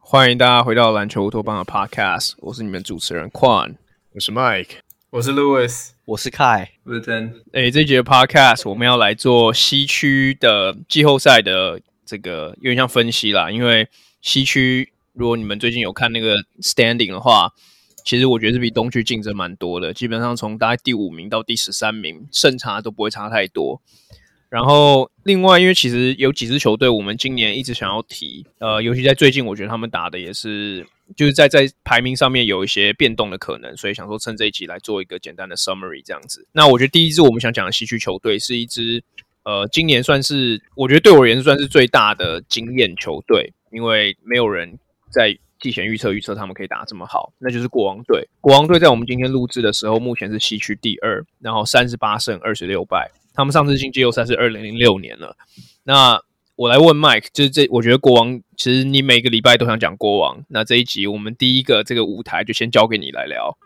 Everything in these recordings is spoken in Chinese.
欢迎大家回到篮球乌托邦的 Podcast，我是你们主持人 Quan，我是 Mike，我是 Louis，我是 Kai，我是 Ten。哎，这节 Podcast 我们要来做西区的季后赛的这个有点像分析啦，因为西区如果你们最近有看那个 Standing 的话，其实我觉得是比东区竞争蛮多的，基本上从大概第五名到第十三名，胜差都不会差太多。然后，另外，因为其实有几支球队，我们今年一直想要提，呃，尤其在最近，我觉得他们打的也是，就是在在排名上面有一些变动的可能，所以想说趁这一集来做一个简单的 summary 这样子。那我觉得第一支我们想讲的西区球队是一支，呃，今年算是我觉得对我而言算是最大的惊艳球队，因为没有人在季前预测预测他们可以打这么好，那就是国王队。国王队在我们今天录制的时候，目前是西区第二，然后三十八胜二十六败。他们上次进季后赛是二零零六年了。那我来问 Mike，就是这，我觉得国王其实你每个礼拜都想讲国王。那这一集我们第一个这个舞台就先交给你来聊。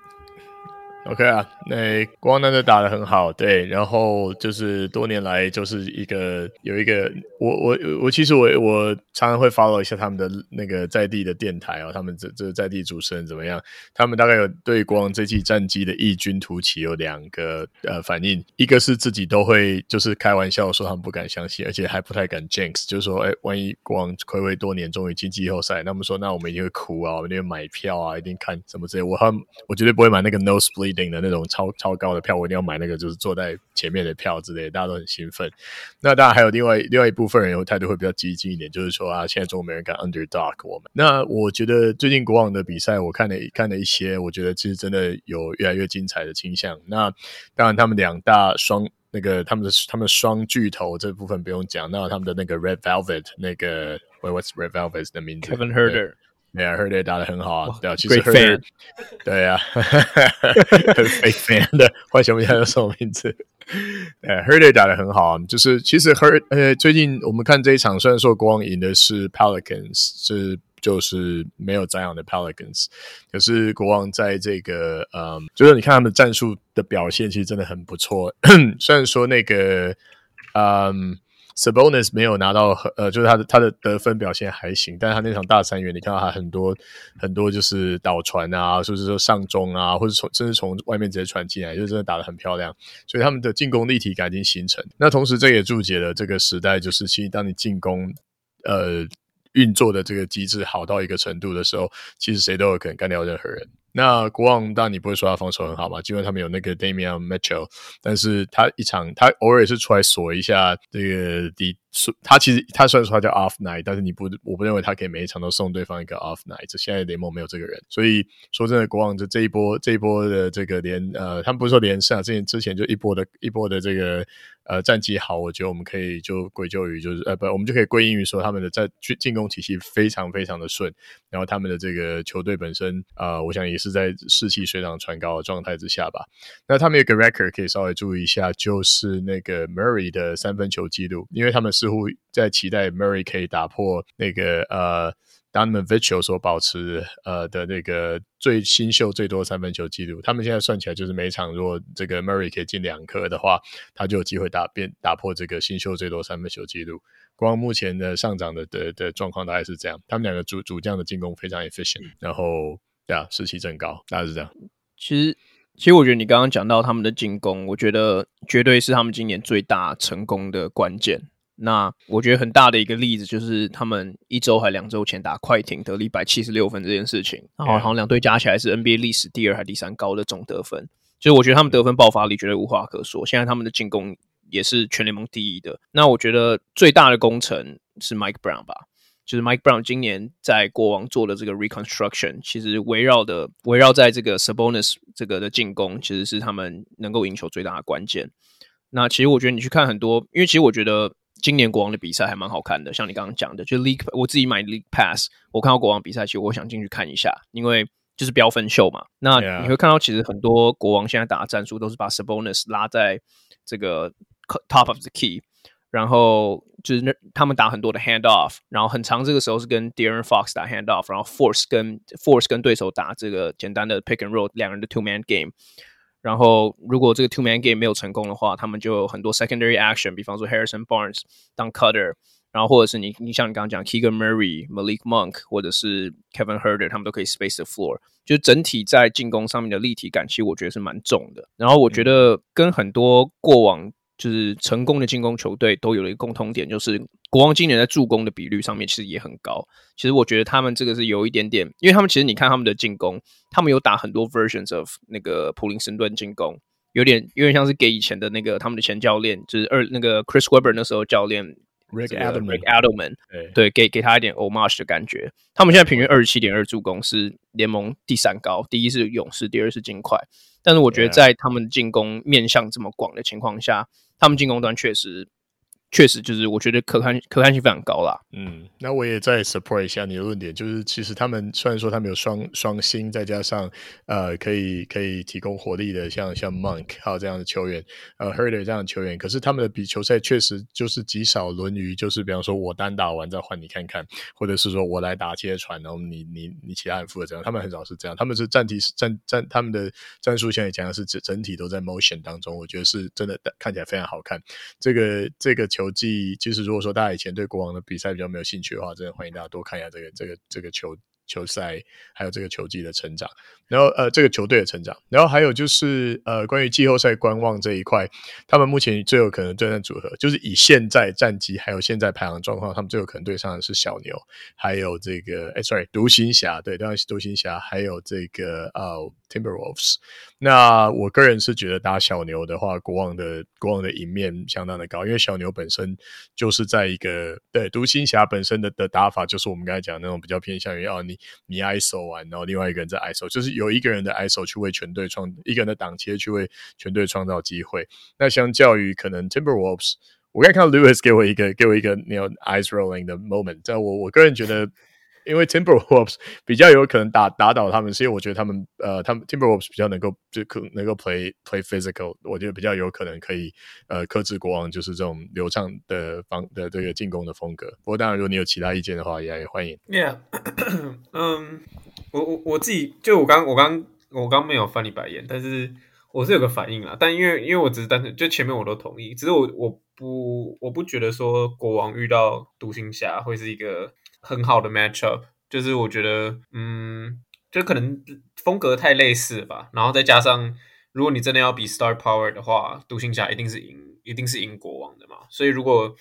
OK 啊，那国王真的打得很好，对，然后就是多年来就是一个有一个，我我我其实我我常常会 follow 一下他们的那个在地的电台哦，他们这这在地主持人怎么样？他们大概有对国王这季战绩的异军突起有两个呃反应，一个是自己都会就是开玩笑说他们不敢相信，而且还不太敢 jinx，就是说哎，万一国王暌违多年终于进季后赛，那么说那我们一定会哭啊，我们一定会买票啊，一定看什么之类，我很我绝对不会买那个 no split nosebleed 的那种超超高的票，我一定要买那个，就是坐在前面的票之类，大家都很兴奋。那当然还有另外另外一部分人，有态度会比较激进一点，就是说啊，现在中国没人敢 underdog 我们。那我觉得最近国王的比赛，我看了看了一些，我觉得其实真的有越来越精彩的倾向。那当然，他们两大双那个他们的他们双巨头这部分不用讲，那他们的那个 Red Velvet 那个，What's Red Velvet 的名字？Kevin Herder。对啊，Huerter 打得很好啊，对啊，其实 Huerter 对啊，很 fake fan 的，换球迷叫什么名字？呃，Huerter 打得很好啊，就是其实 Huerter 呃，最近我们看这一场，虽然说国王赢的是 Pelicans，是就是没有 Zion 的 Pelicans，可是国王在这个嗯，就是你看他们战术的表现，其实真的很不错。虽然说那个嗯。Sabonis 没有拿到，呃，就是他的他的得分表现还行，但是他那场大三元，你看到他很多很多就是倒传啊，或者说上中啊，或者从甚至从外面直接传进来，就真的打得很漂亮，所以他们的进攻立体感已经形成。那同时这也注解了这个时代，就是其实当你进攻，呃，运作的这个机制好到一个程度的时候，其实谁都有可能干掉任何人。那国王，当然你不会说他防守很好嘛，基本上他们有那个 Damian Mitchell，但是他一场他偶尔也是出来锁一下这个底。他其实他虽然说他叫 Off Night，但是你不，我不认为他可以每一场都送对方一个 Off Night。这现在联盟没有这个人，所以说真的，国王这这一波这一波的这个连呃，他们不是说连胜啊，之前之前就一波的一波的这个呃战绩好，我觉得我们可以就归咎于就是呃不，我们就可以归因于说他们的在进进攻体系非常非常的顺，然后他们的这个球队本身呃，我想也是在士气水涨船高的状态之下吧。那他们有个 record 可以稍微注意一下，就是那个 Murray 的三分球记录，因为他们。似乎在期待 Murray 可以打破那个呃 Donovan Mitchell 所保持呃的那个最新秀最多三分球记录。他们现在算起来就是每场如果这个 Murray 可以进两颗的话，他就有机会打变打破这个新秀最多三分球记录。光目前的上涨的的的状况大概是这样。他们两个主主将的进攻非常 efficient，然后对啊士气正高，大概是这样。其实其实我觉得你刚刚讲到他们的进攻，我觉得绝对是他们今年最大成功的关键。那我觉得很大的一个例子就是他们一周还两周前打快艇得了一百七十六分这件事情，然后好像两队加起来是 NBA 历史第二还第三高的总得分，就是我觉得他们得分爆发力绝对无话可说。现在他们的进攻也是全联盟第一的。那我觉得最大的功臣是 Mike Brown 吧，就是 Mike Brown 今年在国王做的这个 reconstruction，其实围绕的围绕在这个 Sabonis 这个的进攻，其实是他们能够赢球最大的关键。那其实我觉得你去看很多，因为其实我觉得。今年国王的比赛还蛮好看的，像你刚刚讲的，就 League 我自己买 League Pass，我看到国王比赛，其实我想进去看一下，因为就是飙分秀嘛。那你会看到，其实很多国王现在打的战术都是把 Sabonis 拉在这个 Top of the Key，然后就是那他们打很多的 hand off，然后很长这个时候是跟 De'Aaron Fox 打 hand off，然后 Force 跟 Force 跟对手打这个简单的 pick and roll 两人的 two man game。然后如果这个 two man game 没有成功的话，他们就有很多 secondary action，比方说 Harrison Barnes 当 cutter，然后或者是你你像你刚刚讲 Keegan Murray、Malik Monk 或者是 Kevin Huerter，他们都可以 space the floor，就整体在进攻上面的立体感，其实我觉得是蛮重的。然后我觉得跟很多过往就是成功的进攻球队都有了一个共通点，就是国王今年在助攻的比率上面其实也很高。其实我觉得他们这个是有一点点，因为他们其实你看他们的进攻，他们有打很多 versions of 那个普林斯顿进攻，有点有点像是给以前的那个他们的前教练，就是二那个 Chris Webber 那时候教练 Rick Adelman，Rick Adelman，对，给给他一点 homage 的感觉。他们现在平均二十七点二助攻是联盟第三高，第一是勇士，第二是金块。但是我觉得在他们进攻面向这么广的情况下，他们进攻端确实。确实，就是我觉得可看可看性非常高啦。嗯，那我也再 support 一下你的论点，就是其实他们虽然说他们有双双星，再加上呃可以可以提供火力的像，像 Monk 还有这样的球员，呃 Huerter 这样的球员，可是他们的比球赛确实就是极少轮于就是比方说我单打完再换你看看，或者是说我来打接传，然后你你你其他人负责这样，他们很少是这样，他们是战体战战他们的战术现在讲的是整整体都在 motion 当中，我觉得是真的看起来非常好看，这个这个球。技，其实如果说大家以前对国王的比赛比较没有兴趣的话，真的欢迎大家多看一下这个这个这个球球赛，还有这个球技的成长。然后呃，这个球队的成长，然后还有就是呃，关于季后赛观望这一块，他们目前最有可能对战组合，就是以现在战绩还有现在排行状况，他们最有可能对上的是小牛，还有这个哎，sorry，独行侠，对，当然是独行侠，还有这个呃，Timberwolves。那我个人是觉得打小牛的话，国王的国王的赢面相当的高，因为小牛本身就是在一个对独行侠本身的的打法，就是我们刚才讲那种比较偏向于哦，你你 ISO 完，然后另外一个人在 ISO，就是。有一个人的 ISO 去为全队创，一个人的挡切去为全队创造机会。那相较于可能 Timberwolves，我刚才看到 Lewis 给我一个给我一个那种 eyes rolling 的 moment。在我我个人觉得。因为 Timberwolves 比较有可能打打倒他们，所以我觉得他们呃，他们 Timberwolves 比较能够就可能够 play play physical，我觉得比较有可能可以呃克制国王，就是这种流畅的方的这个进攻的风格。不过当然，如果你有其他意见的话，也也欢迎。Yeah，嗯，我我我自己就我刚我刚我刚没有翻你白眼，但是我是有个反应啦。但因为因为我只是单纯就前面我都同意，只是我我不我不觉得说国王遇到独行侠会是一个。很好的 matchup，就是我觉得，嗯，就可能风格太类似吧。然后再加上，如果你真的要比 star power 的话，独行侠一定是赢，一定是赢国王的嘛。所以如果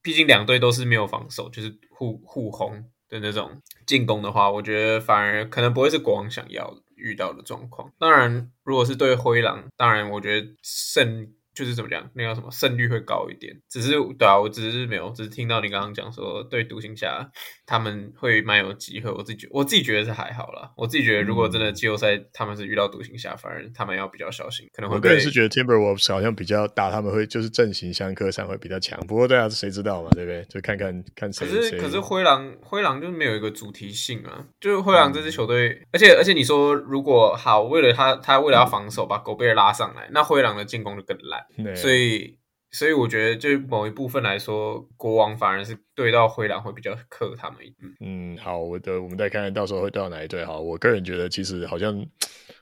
毕竟两队都是没有防守，就是互互轰的那种进攻的话，我觉得反而可能不会是国王想要遇到的状况。当然，如果是对灰狼，当然我觉得胜。就是怎么讲，那个什么胜率会高一点。只是对啊，我只是没有，只是听到你刚刚讲说对独行侠他们会蛮有机会。我自己觉我自己觉得是还好啦。我自己觉得如果真的季后赛他们是遇到独行侠，反而他们要比较小心，可能会。我个人是觉得 Timberwolves 好像比较大，他们会就是阵型相克上会比较强。不过对啊，谁知道嘛，对不对？就看看看谁。可是可是灰狼灰狼就是没有一个主题性啊，就是灰狼这支球队，嗯、而且而且你说如果好为了他他为了要防守把狗贝尔拉上来，那灰狼的进攻就更烂。所以，所以我觉得，就某一部分来说，国王反而是对到灰狼会比较克他们一点。嗯，好，我的，我们再看看到时候会对到哪一队。哈，我个人觉得，其实好像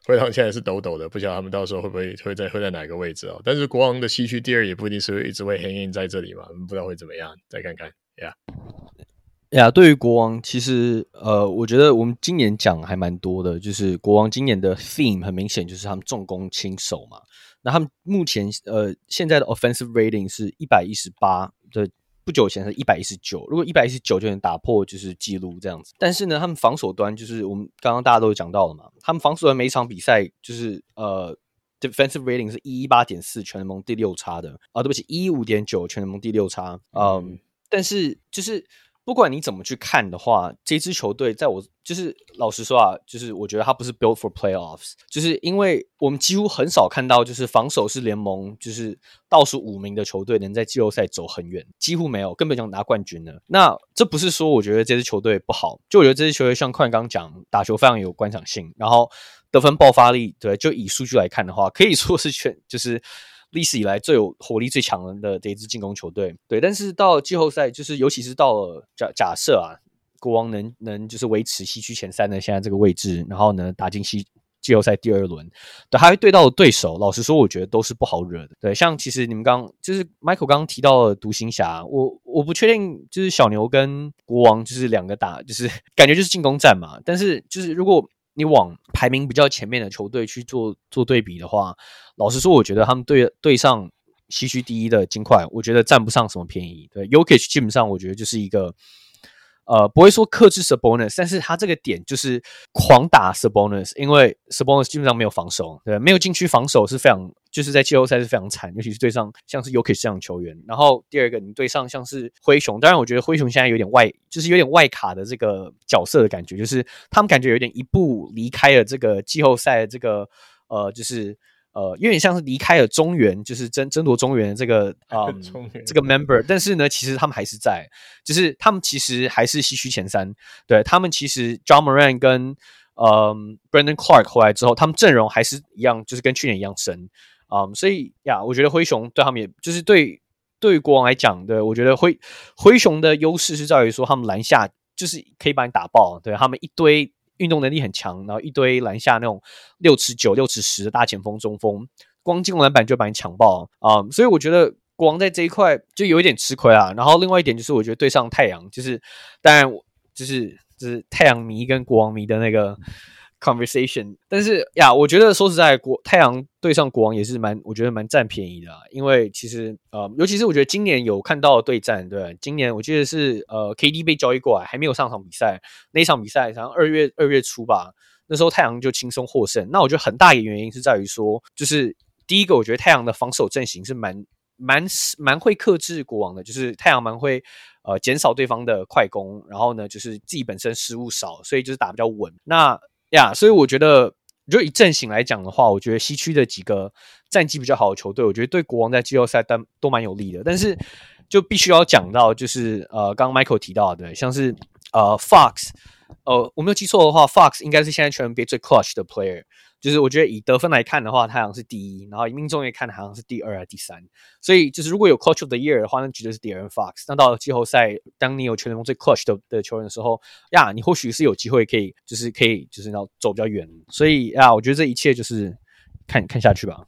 灰狼现在是抖抖的，不晓得他们到时候会不会会在会在哪个位置哦。但是国王的西区第二也不一定是一直会 hang in 在这里嘛，不知道会怎么样，再看看。呀呀，对于国王，其实呃，我觉得我们今年讲还蛮多的，就是国王今年的 theme 很明显就是他们重攻轻守嘛。那他们目前呃现在的 offensive rating 是一百一十八，的，不久前是一百一十九。如果一百一十九就能打破就是记录这样子，但是呢，他们防守端就是我们刚刚大家都有讲到了嘛，他们防守端每一场比赛就是呃 defensive rating 是一一八点四，全联盟第六差的啊，对不起，一一五点九，全联盟第六差。嗯，嗯但是就是。不管你怎么去看的话，这支球队在我就是老实说啊，就是我觉得他不是 built for playoffs，就是因为我们几乎很少看到就是防守是联盟就是倒数五名的球队能在季后赛走很远，几乎没有，根本就拿冠军了。那这不是说我觉得这支球队不好，就我觉得这支球队像快刚讲，打球非常有观赏性，然后得分爆发力，对，就以数据来看的话，可以说是全就是历史以来最有火力最强的这一支进攻球队。对，但是到季后赛，就是尤其是到了假假设啊，国王能能就是维持西区前三的现在这个位置，然后呢打进西。季后赛第二轮，对，还会对到的对手，老实说，我觉得都是不好惹的。对，像其实你们刚就是 Michael 刚刚提到的独行侠，我我不确定，就是小牛跟国王就是两个打，就是 感觉就是进攻战嘛。但是就是如果你往排名比较前面的球队去做做对比的话，老实说，我觉得他们对对上西区第一的金块，我觉得占不上什么便宜。对，Jokic 基本上我觉得就是一个。呃，不会说克制 Sabonis，但是他这个点就是狂打 Sabonis，因为 Sabonis 基本上没有防守，对，没有禁区防守是非常，就是在季后赛是非常惨，尤其是对上像是 Jokic 这样的球员。然后第二个，你对上像是灰熊，当然我觉得灰熊现在有点外，就是有点外卡的这个角色的感觉，就是他们感觉有点一步离开了这个季后赛这个呃，就是。呃，有点像是离开了中原，就是争争夺中原的这个 啊，嗯、这个 member，但是呢，其实他们还是在，就是他们其实还是西区前三。对，他们其实 John Morant 跟嗯 Brandon Clarke 回来之后，他们阵容还是一样，就是跟去年一样深啊、嗯。所以呀，我觉得灰熊对他们，也就是对对于国王来讲，对我觉得灰灰熊的优势是在于说，他们篮下就是可以把你打爆，对他们一堆。运动能力很强，然后一堆篮下那种六尺九、六尺十的大前锋、中锋，光进攻篮板就把你抢爆啊、所以我觉得国王在这一块就有一点吃亏啊。然后另外一点就是，我觉得对上太阳，就是当然就是就是太阳迷跟国王迷的那个。conversation，但是呀，我觉得说实在，国太阳对上国王也是蛮，我觉得蛮占便宜的啊，因为其实呃，尤其是我觉得今年有看到对战，对，今年我记得是呃，KD 被交易过来，还没有上场比赛，那场比赛好像二月二月初吧，那时候太阳就轻松获胜。那我觉得很大一个原因是在于说，就是第一个，我觉得太阳的防守阵型是蛮蛮蛮会克制国王的，就是太阳蛮会呃减少对方的快攻，然后呢，就是自己本身失误少，所以就是打比较稳。那呀所以我觉得，就以阵型来讲的话，我觉得西区的几个战绩比较好的球队，我觉得对国王在季后赛都都蛮有利的。但是就必须要讲到，就是呃，刚刚 Michael 提到的，像是呃 Fox，呃，我没有记错的话，Fox 应该是现在全 NBA 最 clutch 的 player。就是我觉得以得分来看的话，他好像是第一，然后以命中率看的好像是第二还是第三。所以就是如果有 Clutch of the Year 的话，那绝对是狄仁 Fox。那到了季后赛，当你有全联盟最 Clutch 的的球员的时候，呀，你或许是有机会可以，就是可以，就是要走比较远。所以呀，我觉得这一切就是看看下去吧。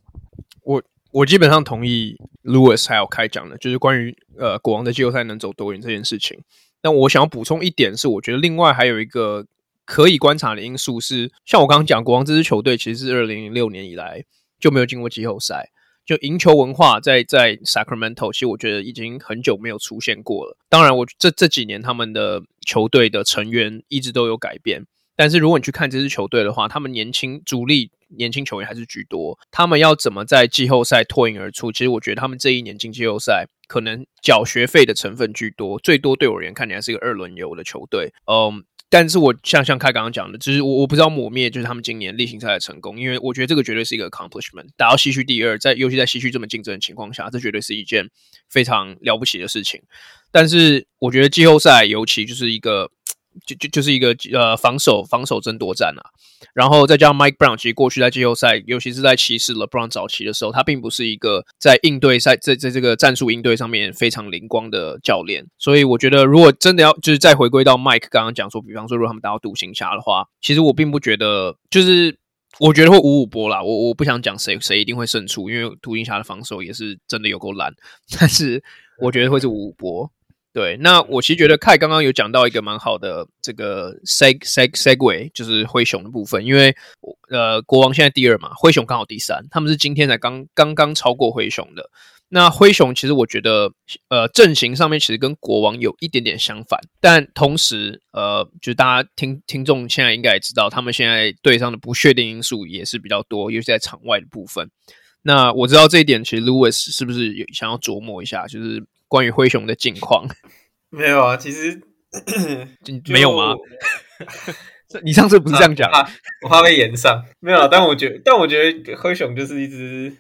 我我基本上同意 Lewis 还有开讲的，就是关于呃国王的季后赛能走多远这件事情。但我想要补充一点是，我觉得另外还有一个。可以观察的因素是，像我刚刚讲，国王这支球队其实是二零零六年以来就没有进过季后赛，就赢球文化在在 Sacramento，其实我觉得已经很久没有出现过了。当然我，我这这几年他们的球队的成员一直都有改变，但是如果你去看这支球队的话，他们年轻主力年轻球员还是居多。他们要怎么在季后赛脱颖而出？其实我觉得他们这一年进季后赛，可能缴学费的成分居多，最多对我而言看起来是一个二轮游的球队。嗯。但是我像像开刚刚讲的，就是我我不知道抹灭就是他们今年例行赛的成功，因为我觉得这个绝对是一个 accomplishment，打到西区第二，在尤其在西区这么竞争的情况下，这绝对是一件非常了不起的事情。但是我觉得季后赛尤其就是一个。就就就是一个呃防守防守争夺战啊，然后再加上 Mike Brown，其实过去在季后赛，尤其是在骑士 LeBron 早期的时候，他并不是一个在应对赛在在这个战术应对上面非常灵光的教练，所以我觉得如果真的要就是再回归到 Mike 刚刚讲说，比方说如果他们打到独行侠的话，其实我并不觉得就是我觉得会五五波啦，我我不想讲谁谁一定会胜出，因为独行侠的防守也是真的有够烂，但是我觉得会是五五波。对，那我其实觉得凯刚刚有讲到一个蛮好的这个 seg seg segue，就是灰熊的部分，因为呃国王现在第二嘛，灰熊刚好第三，他们是今天才刚刚刚超过灰熊的。那灰熊其实我觉得呃阵型上面其实跟国王有一点点相反，但同时呃就大家听听众现在应该也知道，他们现在队上的不确定因素也是比较多，尤其在场外的部分。那我知道这一点，其实 Lewis 是不是有想要琢磨一下，就是。关于灰熊的近况，没有啊，其实 没有吗？你上次不是这样讲？啊、我怕被炎上，没有啊。但我觉得，但我觉得灰熊就是一只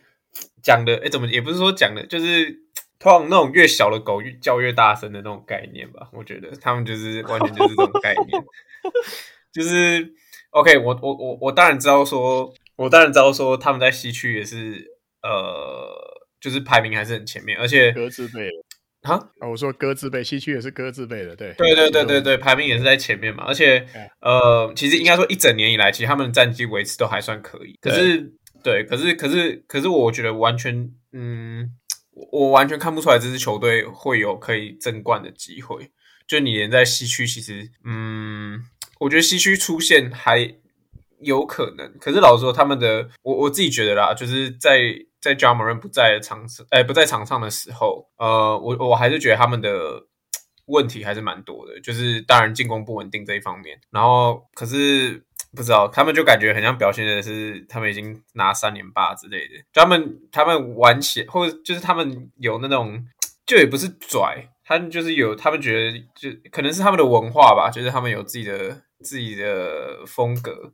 讲的，哎，怎么也不是说讲的，就是通常那种越小的狗越叫越大声的那种概念吧。我觉得他们就是完全就是这种概念，就是 OK 我。我我我我当然知道说，我当然知道说他们在西区也是呃。就是排名还是很前面，而且鸽字辈的哈啊，我说鸽字辈，西区也是鸽字辈的，对，对对对对对，排名也是在前面嘛，而且呃，其实应该说一整年以来，其实他们的战绩维持都还算可以，可是对，可是可是可是我觉得完全嗯，我完全看不出来这支球队会有可以争冠的机会，就你连在西区，其实嗯，我觉得西区出现还。有可能，可是老实说，他们的我我自己觉得啦，就是在在 Ja Morant 不在场上，哎，不在场上的时候，呃，我我还是觉得他们的问题还是蛮多的，就是当然进攻不稳定这一方面，然后可是不知道他们就感觉很像表现的是他们已经拿三连霸之类的，他们他们玩起或者就是他们有那种就也不是拽，他们就是有他们觉得就可能是他们的文化吧，就是他们有自己的。自己的风格，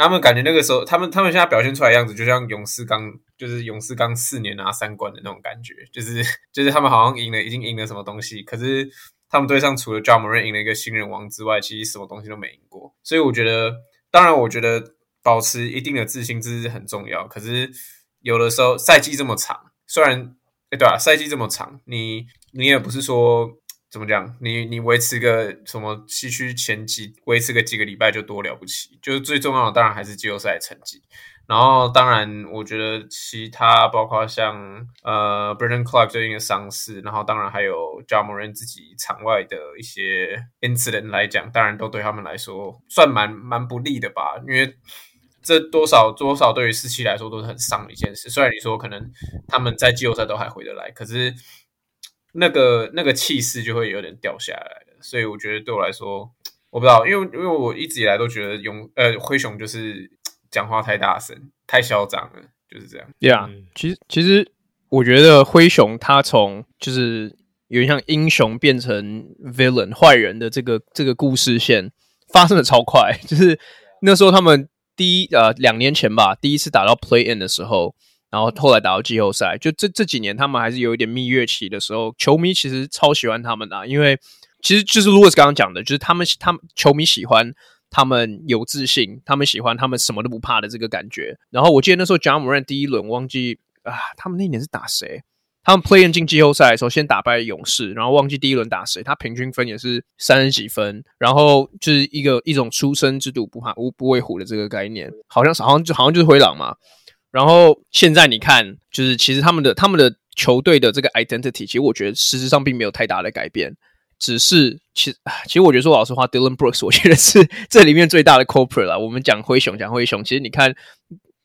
他们感觉那个时候，他们他们现在表现出来样子，就像勇士刚就是勇士刚四年拿三冠的那种感觉，就是就是他们好像赢了，已经赢了什么东西，可是他们队上除了 Ja Morant 赢了一个新人王之外，其实什么东西都没赢过。所以我觉得，当然，我觉得保持一定的自信这是很重要。可是有的时候赛季这么长，虽然哎对啊，赛季这么长，你你也不是说。怎么讲？你你维持个什么西区前几，维持个几个礼拜就多了不起。就是最重要的，当然还是季后赛成绩。然后，当然，我觉得其他包括像呃，Brandon Clark 最近的伤势，然后当然还有 Ja Morant 自己场外的一些 incident 来讲，当然都对他们来说算蛮蛮不利的吧。因为这多少多少对于士气来说都是很伤的一件事。虽然你说可能他们在季后赛都还回得来，可是。那个那个气势就会有点掉下来了，所以我觉得对我来说，我不知道，因为因为我一直以来都觉得勇呃灰熊就是讲话太大声、太嚣张了，就是这样。对啊，其实其实我觉得灰熊他从就是有点像英雄变成 villain 坏人的这个这个故事线发生的超快，就是那时候他们第一呃两年前吧，第一次打到 play in 的时候。然后后来打到季后赛，就这这几年他们还是有一点蜜月期的时候，球迷其实超喜欢他们的，因为其实就是 Louis 刚刚讲的，就是他们他们球迷喜欢他们有自信，他们喜欢他们什么都不怕的这个感觉。然后我记得那时候 Ja Morant 第一轮忘记啊，他们那年是打谁？他们 Play in 进季后赛的时候先打败勇士，然后忘记第一轮打谁，他平均分也是三十几分，然后就是一个一种初生之犊不怕不不畏虎的这个概念，好像好像就好像就是灰狼嘛。然后现在你看，就是其实他们的他们的球队的这个 identity，其实我觉得实质上并没有太大的改变，只是其其实我觉得说老实话，Dylan Brooks 我觉得是这里面最大的 culprit 了。我们讲灰熊讲灰熊，其实你看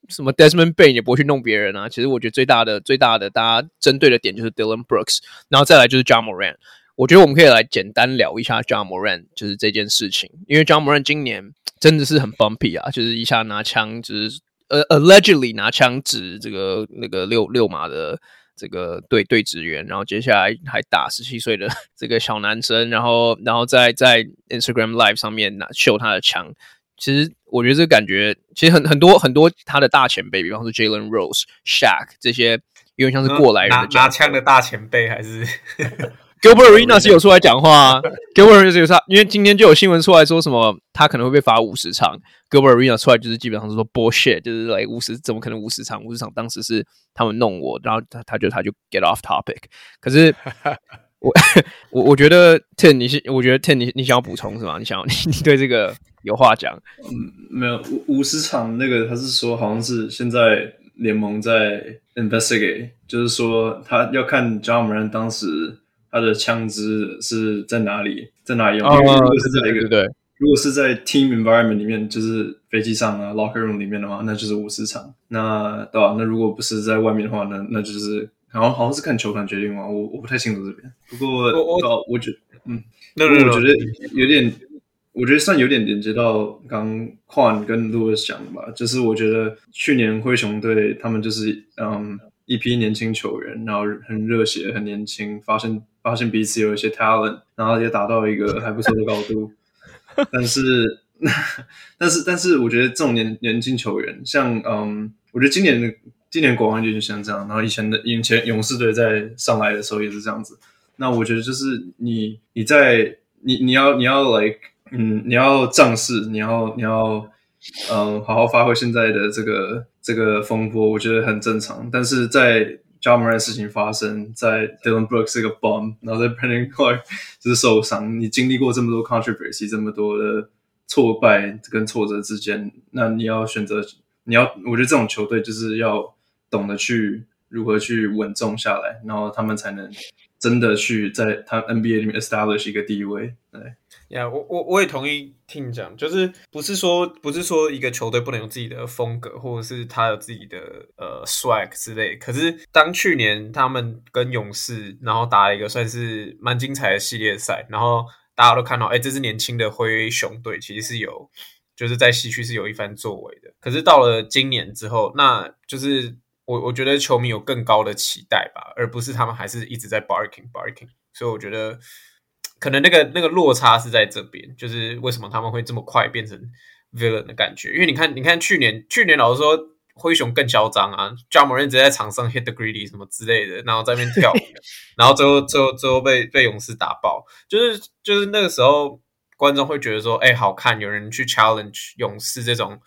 什么 Desmond Bane 也不会去弄别人啊。其实我觉得最大的最大的大家针对的点就是 Dylan Brooks，然后再来就是 Ja Morant。我觉得我们可以来简单聊一下 Ja Morant，就是这件事情，因为 Ja Morant 今年真的是很 bumpy 啊，就是一下拿枪就是。呃、uh,，allegedly 拿枪指这个那个六六码的这个队队职员，然后接下来还打十七岁的这个小男生，然后然后在在 Instagram Live 上面拿秀他的枪。其实我觉得这个感觉，其实很很多很多他的大前辈，比方说 Jalen Rose、Shaq 这些，有点像是过来人的拿拿枪的大前辈，还是？Gilbert Arenas 是有出来讲话啊，Gilbert Arena 是有他，因为今天就有新闻出来说什么他可能会被罚五十场，Gilbert Arenas 出来就是基本上是说 bullshit，就是来五十怎么可能五十场？五十场当时是他们弄我，然后他他就他就 get off topic。可是 我我我觉得 Ten 你是我觉得 Ten 你你想要补充是吗？你想要 你你对这个有话讲？嗯，没有五五十场那个他是说好像是现在联盟在 investigate，就是说他要看 Morant 当时。他的枪支是在哪里，在哪里用？因为如果是在一个，对，对，如果是在 team environment 里面，就是飞机上啊，locker room 里面的话，那就是五十场。那对吧？那如果不是在外面的话，那那就是好像好像是看球团决定嘛。我我不太清楚这边。不过我我，我觉得，嗯，那我觉得有点，我觉得算有点连接到刚 Quan 跟 Louis 讲的吧。就是我觉得去年灰熊队他们就是嗯一批年轻球员，然后很热血，很年轻，发现。发现彼此有一些 talent，然后也达到一个还不错的高度，但是，但是，但是，我觉得这种年年轻球员，像嗯，我觉得今年的今年国王队就像这样，然后以前的以前勇士队在上来的时候也是这样子。那我觉得就是你你在你你要你要 like 嗯，你要仗势，你要你要嗯好好发挥现在的这个这个风波，我觉得很正常。但是在 Ja Morant 的事情发生，在 Dylan Brooks 是个 bomb，然后在 Brandon Clark 就是受伤。你经历过这么多 controversy，这么多的挫败跟挫折之间，那你要选择，你要，我觉得这种球队就是要懂得去如何去稳重下来，然后他们才能。真的去在他 NBA 里面 establish 一个地位，对，呀我我我也同意听你讲，就是不是说不是说一个球队不能有自己的风格，或者是他有自己的呃 swag 之类。可是当去年他们跟勇士然后打了一个算是蛮精彩的系列赛，然后大家都看到，哎，这支年轻的灰熊队其实是有就是在西区是有一番作为的。可是到了今年之后，那就是。我我觉得球迷有更高的期待吧，而不是他们还是一直在 barking barking，所以我觉得可能那个那个落差是在这边，就是为什么他们会这么快变成 villain 的感觉？因为你看，你看去年去年老实说灰熊更嚣张啊，Ja Morant 直接在场上 hit the greedy 什么之类的，然后在那边跳舞，然后最后最后最后被被勇士打爆，就是就是那个时候观众会觉得说，哎，好看，有人去 challenge 勇士这种。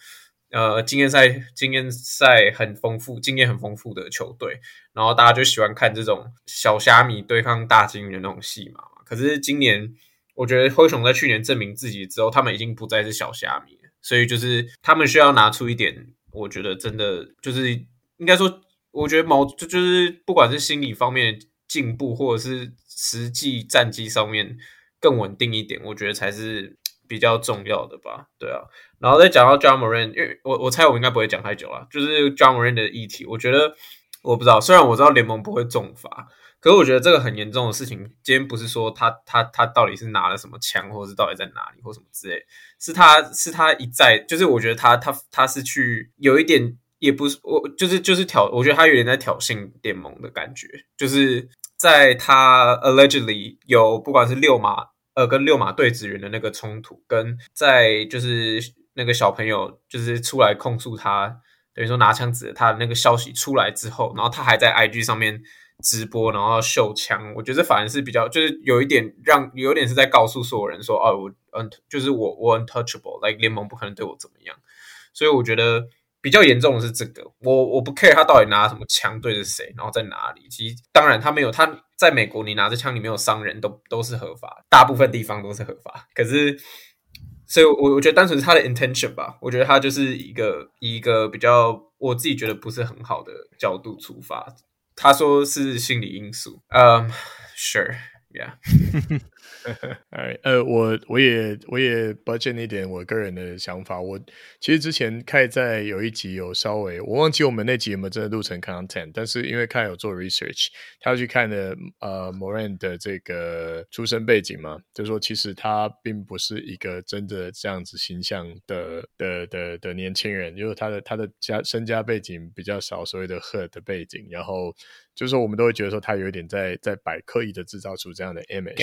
呃，经验赛经验赛很丰富，经验很丰富的球队，然后大家就喜欢看这种小虾米对抗大金鱼的那种戏嘛。可是今年，我觉得灰熊在去年证明自己之后，他们已经不再是小虾米了，所以就是他们需要拿出一点，我觉得真的就是应该说，我觉得毛就就是不管是心理方面进步，或者是实际战绩上面更稳定一点，我觉得才是。比较重要的吧，对啊，然后再讲到 John m o r a n 因为我我猜我应该不会讲太久了，就是 John m o r a n 的议题，我觉得我不知道，虽然我知道联盟不会重罚，可是我觉得这个很严重的事情，今天不是说他他他到底是拿了什么枪，或者是到底在哪里或什么之类，是他是他一再，就是我觉得他他他是去有一点，也不是我就是就是挑，我觉得他有点在挑衅联盟的感觉，就是在他 allegedly 有不管是六马。呃，跟六马对职员的那个冲突，跟在就是那个小朋友就是出来控诉他，等于说拿枪指着他的那个消息出来之后，然后他还在 IG 上面直播，然后秀枪，我觉得反而是比较就是有一点让有点是在告诉所有人说，哦，我嗯，就是我我 untouchable，like 联盟不可能对我怎么样，所以我觉得。比较严重的是这个，我我不 care 他到底拿什么枪对着谁，然后在哪里。其实当然他没有，他在美国你拿着枪你没有伤人都都是合法，大部分地方都是合法。可是，所以我我觉得单纯是他的 intention 吧，我觉得他就是一个一个比较我自己觉得不是很好的角度出发。他说是心理因素，嗯、，Sure，Yeah。哎，呃，我我也我也 budget 一点我个人的想法。我其实之前看在有一集有稍微，我忘记我们那集有没有真的录成 content，但是因为看有做 research，他要去看的呃，Moran 的这个出生背景嘛，就说其实他并不是一个真的这样子形象的的的的年轻人，因为他的他的家身家背景比较少，所谓的 hood 的背景，然后就是说我们都会觉得说他有一点在在摆刻意的制造出这样的 image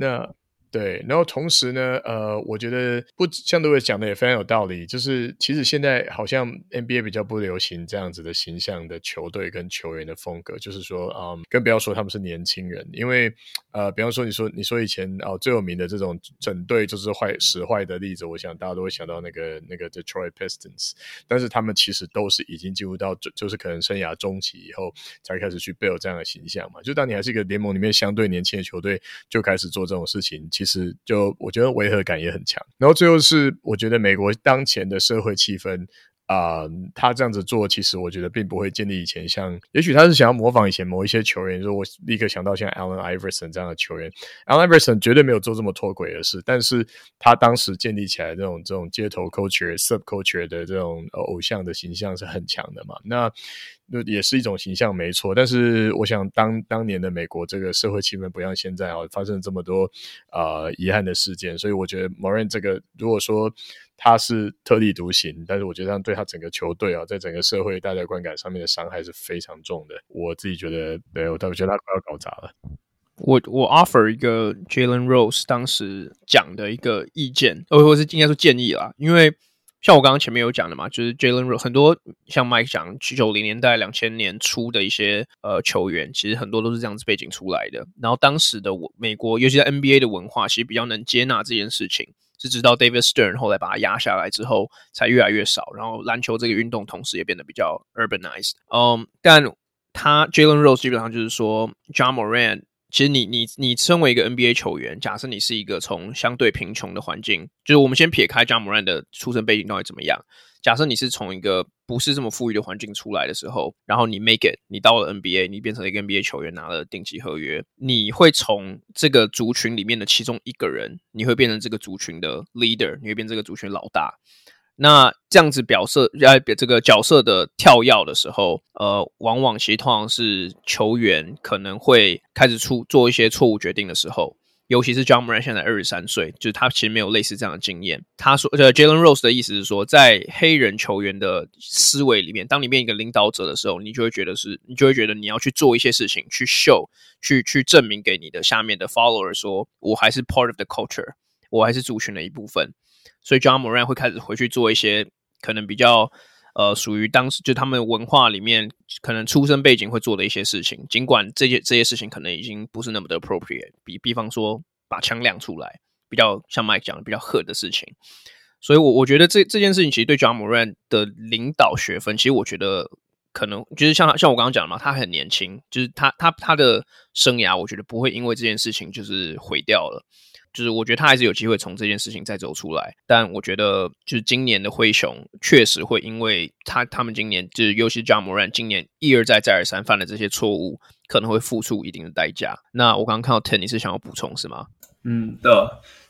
那。对，然后同时呢，呃，我觉得不像都会讲的也非常有道理，就是其实现在好像 NBA 比较不流行这样子的形象的球队跟球员的风格，就是说，嗯，更不要说他们是年轻人，因为呃，比方说你说你说以前哦最有名的这种整队就是坏使坏的例子，我想大家都会想到那个那个 Detroit Pistons，但是他们其实都是已经进入到就就是可能生涯中期以后才开始去 build 这样的形象嘛，就当你还是一个联盟里面相对年轻的球队，就开始做这种事情。其实就我觉得违和感也很强，然后最后是我觉得美国当前的社会气氛啊、他这样子做，其实我觉得并不会建立以前像，也许他是想要模仿以前某一些球员，说我立刻想到像 Allen Iverson 这样的球员，Allen Iverson 绝对没有做这么脱轨的事，但是他当时建立起来这种这种街头 culture、subculture 的这种偶像的形象是很强的嘛，那。那也是一种形象，没错。但是我想当，当年的美国这个社会气氛不像现在啊，发生这么多呃遗憾的事件，所以我觉得 Moran 这个，如果说他是特立独行，但是我觉得这样对他整个球队啊，在整个社会大家观感上面的伤害是非常重的。我自己觉得，对我觉得他快要搞砸了。我我 offer 一个 Jalen Rose 当时讲的一个意见，或或是应该说建议啦，因为。像我刚刚前面有讲的嘛，就是 Jalen Rose 很多像 Mike 讲九零年代、两千年初的一些呃球员，其实很多都是这样子背景出来的。然后当时的我美国，尤其在 NBA 的文化，其实比较能接纳这件事情，是直到 David Stern 后来把它压下来之后，才越来越少。然后篮球这个运动同时也变得比较 urbanized。嗯，但他 Jalen Rose 基本上就是说 John Moran 其实你你你身为一个 NBA 球员，假设你是一个从相对贫穷的环境，就是我们先撇开 Ja Morant 的出生背景到底怎么样，假设你是从一个不是这么富裕的环境出来的时候，然后你 make it，你到了 NBA，你变成了一个 NBA 球员，拿了顶级合约，你会从这个族群里面的其中一个人，你会变成这个族群的 leader，你会变成这个族群老大。那这样子表色呃，这个角色的跳跃的时候，呃，往往其实通常是球员可能会开始出做一些错误决定的时候，尤其是 Ja Morant 现在二十三岁，就是他其实没有类似这样的经验。他说，呃，Jalen Rose 的意思是说，在黑人球员的思维里面，当你变一个领导者的时候，你就会觉得是，你就会觉得你要去做一些事情，去 show，去去证明给你的下面的 follower 说，我还是 part of the culture，我还是族群的一部分。所以 John Moran 会开始回去做一些可能比较呃属于当时就他们文化里面可能出生背景会做的一些事情，尽管这些这些事情可能已经不是那么的 appropriate，比比方说把枪亮出来，比较像 Mike 讲的比较 hurt 的事情。所以我，我我觉得这这件事情其实对 John Moran 的领导学分，其实我觉得可能就是像像我刚刚讲的嘛，他很年轻，就是他他他的生涯，我觉得不会因为这件事情就是毁掉了。就是我觉得他还是有机会从这件事情再走出来，但我觉得就是今年的灰熊确实会因为他他们今年就是尤其是 Ja Morant 今年一而再再而三犯的这些错误，可能会付出一定的代价。那我刚刚看到 Ten，你是想要补充是吗？嗯，对，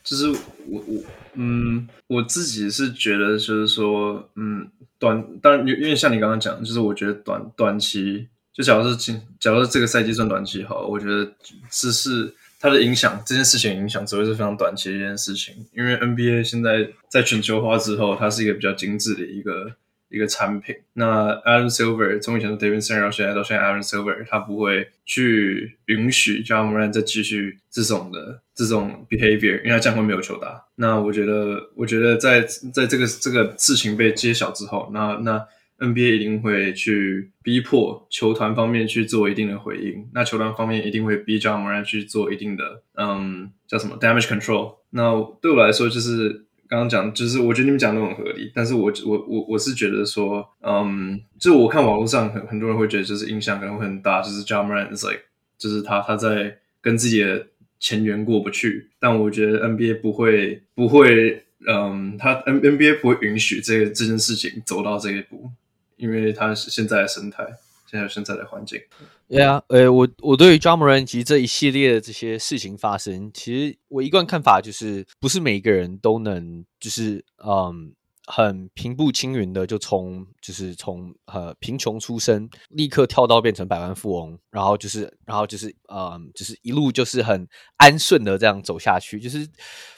就是我我嗯我自己是觉得就是说嗯短当然因为像你刚刚讲，就是我觉得短短期就假如是今假如是这个赛季算短期好，我觉得只是。它的影响，这件事情影响只会是非常短期的一件事情，因为 NBA 现在在全球化之后，它是一个比较精致的一个一个产品。那 Adam Silver 从以前的 David Stern 到现在到现在 Adam Silver，他不会去允许 Ja Morant 再继续这种的这种 behavior，因为他将会没有球打。那我觉得，我觉得在在这个这个事情被揭晓之后，那那。NBA 一定会去逼迫球团方面去做一定的回应，那球团方面一定会逼 Ja Morant 去做一定的，嗯，叫什么 damage control。那对我来说，就是刚刚讲，就是我觉得你们讲的很合理，但是我我我我是觉得说，嗯，就我看网络上很很多人会觉得就是影响可能会很大，就是 Ja Morant is like，就是他他在跟自己的前缘过不去，但我觉得 NBA 不会不会，嗯，他 N NBA 不会允许这个这件事情走到这一步。因为它是现在的生态，现在现在的环境。对啊，呃，我我对于 Ja Morant 及这一系列的这些事情发生，其实我一贯看法就是，不是每一个人都能，就是嗯，很平步青云的就从，就是从呃贫穷出身，立刻跳到变成百万富翁，然后就是，然后就是，嗯，就是一路就是很安顺的这样走下去，就是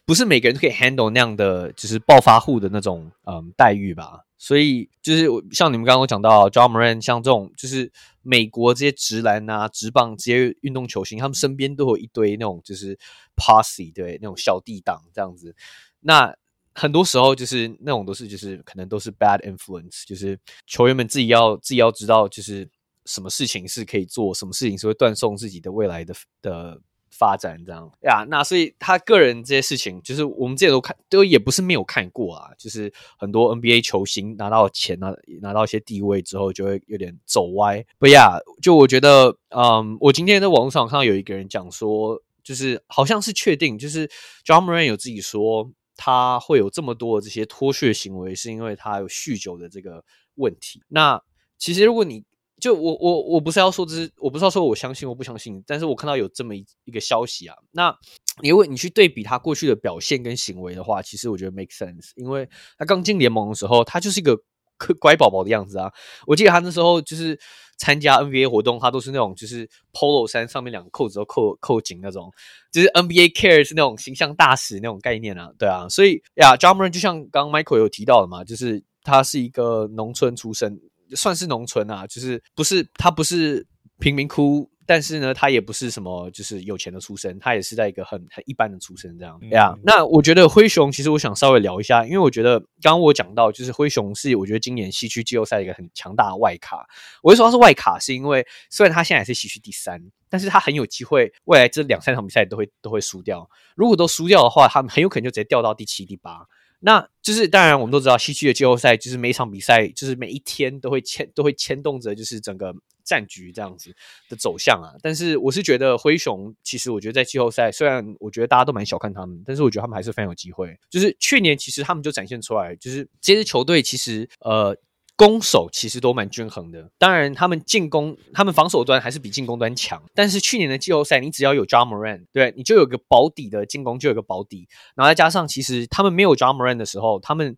不是每个人都可以 handle 那样的，就是暴发户的那种嗯待遇吧。所以就是像你们刚刚讲到 John Moran，像这种就是美国这些直男啊、直棒这些运动球星，他们身边都有一堆那种就是 posse，对，那种小弟党这样子。那很多时候就是那种都是就是可能都是 bad influence，就是球员们自己要自己要知道，就是什么事情是可以做，什么事情是会断送自己的未来的的。发展这样呀，那所以他个人这些事情，就是我们之前都看，都也不是没有看过啊。就是很多 NBA 球星拿到钱，拿拿到一些地位之后，就会有点走歪。不呀，就我觉得，嗯，我今天在网络上看到有一个人讲说，就是好像是确定，就是 Ja Morant 有自己说，他会有这么多的这些脱血行为，是因为他有酗酒的这个问题。那其实如果你就我我我不是要说这是我不是要说我相信或不相信，但是我看到有这么一一个消息啊，那因为你去对比他过去的表现跟行为的话，其实我觉得 make sense，因为他刚进联盟的时候，他就是一个 乖宝宝的样子啊。我记得他那时候就是参加 NBA 活动，他都是那种就是 Polo 衫上面两个扣子都扣扣紧那种，就是 NBA care 是那种形象大使那种概念啊，对啊，所以呀，Jammer 就像刚刚 Michael 有提到的嘛，就是他是一个农村出身。算是农村啊，就是不是他不是贫民窟，但是呢，他也不是什么就是有钱的出身，他也是在一个很很一般的出身这样。对啊、嗯，那我觉得灰熊其实我想稍微聊一下，因为我觉得刚刚我讲到，就是灰熊是我觉得今年西区季后赛一个很强大的外卡。我会说他是外卡，是因为虽然他现在是西区第三，但是他很有机会未来这两三场比赛都会都会输掉。如果都输掉的话，他们很有可能就直接掉到第七、第八。那就是当然，我们都知道西区的季后赛就是每一场比赛，就是每一天都会牵都会牵动着，就是整个战局这样子的走向啊。但是我是觉得灰熊，其实我觉得在季后赛，虽然我觉得大家都蛮小看他们，但是我觉得他们还是非常有机会。就是去年其实他们就展现出来，就是这支球队其实呃。攻守其实都蛮均衡的，当然他们进攻、他们防守端还是比进攻端强。但是去年的季后赛，你只要有 Ja Morant，对，你就有个保底的进攻，就有个保底。然后再加上，其实他们没有 Ja Morant 的时候，他们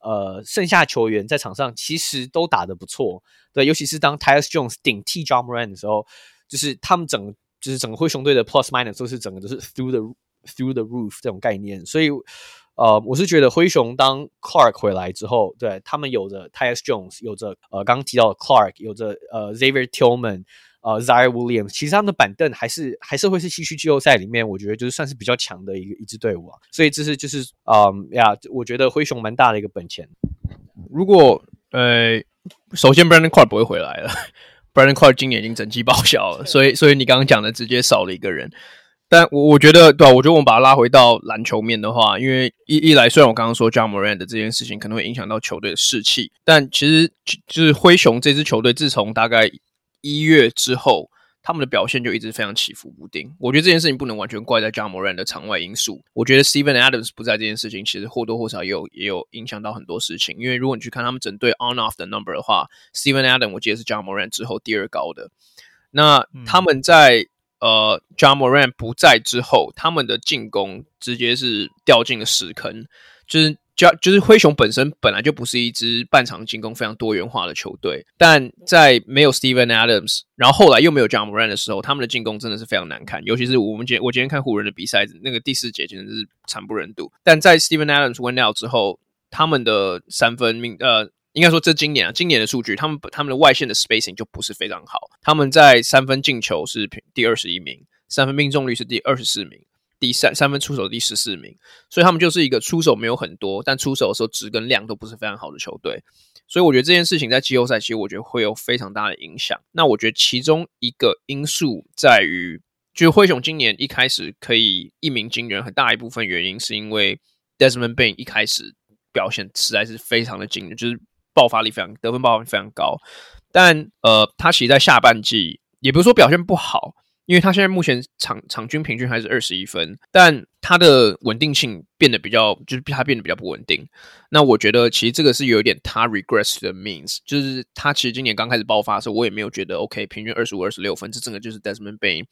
呃剩下球员在场上其实都打得不错，对，尤其是当 Tyus Jones 顶替 Ja Morant 的时候，就是他们整就是整个灰熊队的 Plus Minus 都是整个都是 Through the Through the Roof 这种概念，所以。呃，我是觉得灰熊当 Clark 回来之后，对他们有着 Tyus Jones，有着呃刚刚提到的 Clark，有着呃 Xavier Tillman，呃 Ziaire Williams，其实他们的板凳还是还是会是西区季后赛里面，我觉得就是算是比较强的一个一支队伍啊。所以这是就是嗯呀，我觉得灰熊蛮大的一个本钱。如果呃，首先 Brandon Clark 不会回来了，Brandon Clark 今年已经整季报销了，所以所以你刚刚讲的直接少了一个人。但我我觉得，对啊，我觉得我们把它拉回到篮球面的话，因为一一来，虽然我刚刚说 John Morant 的这件事情可能会影响到球队的士气，但其实就是灰熊这支球队自从大概一月之后，他们的表现就一直非常起伏不定。我觉得这件事情不能完全怪在 Ja Morant 的场外因素。我觉得 Steven Adams 不在这件事情，其实或多或少也有也有影响到很多事情。因为如果你去看他们整队 On Off 的 number 的话，Steven Adams 我记得是 Ja Morant 之后第二高的。那他们在、嗯呃，Ja Morant 不在之后，他们的进攻直接是掉进了屎坑。就是就就是灰熊本身本来就不是一支半场进攻非常多元化的球队，但在没有 Steven Adams，然后后来又没有 Ja Morant 的时候，他们的进攻真的是非常难看。尤其是我们今我今天看湖人的比赛，那个第四节简直是惨不忍睹。但在 Steven Adams went out 之后，他们的三分命呃。应该说，这今年啊，今年的数据，他们他们的外线的 spacing 就不是非常好。他们在三分进球是第二十一名，三分命中率是第二十四名，第三三分出手第十四名。所以他们就是一个出手没有很多，但出手的时候质跟量都不是非常好的球队。所以我觉得这件事情在季后赛，其实我觉得会有非常大的影响。那我觉得其中一个因素在于，就是灰熊今年一开始可以一鸣惊人，很大一部分原因是因为 Desmond Bane 一开始表现实在是非常的惊人，就是。爆发力非常，得分爆发力非常高，但呃，他其实，在下半季也不是说表现不好，因为他现在目前场场均平均还是二十一分，但他的稳定性变得比较，就是他变得比较不稳定。那我觉得，其实这个是有一点他 regress 的 means，就是他其实今年刚开始爆发的时候，我也没有觉得 OK，平均二十五、二十六分，这整个就是 Desmond Bane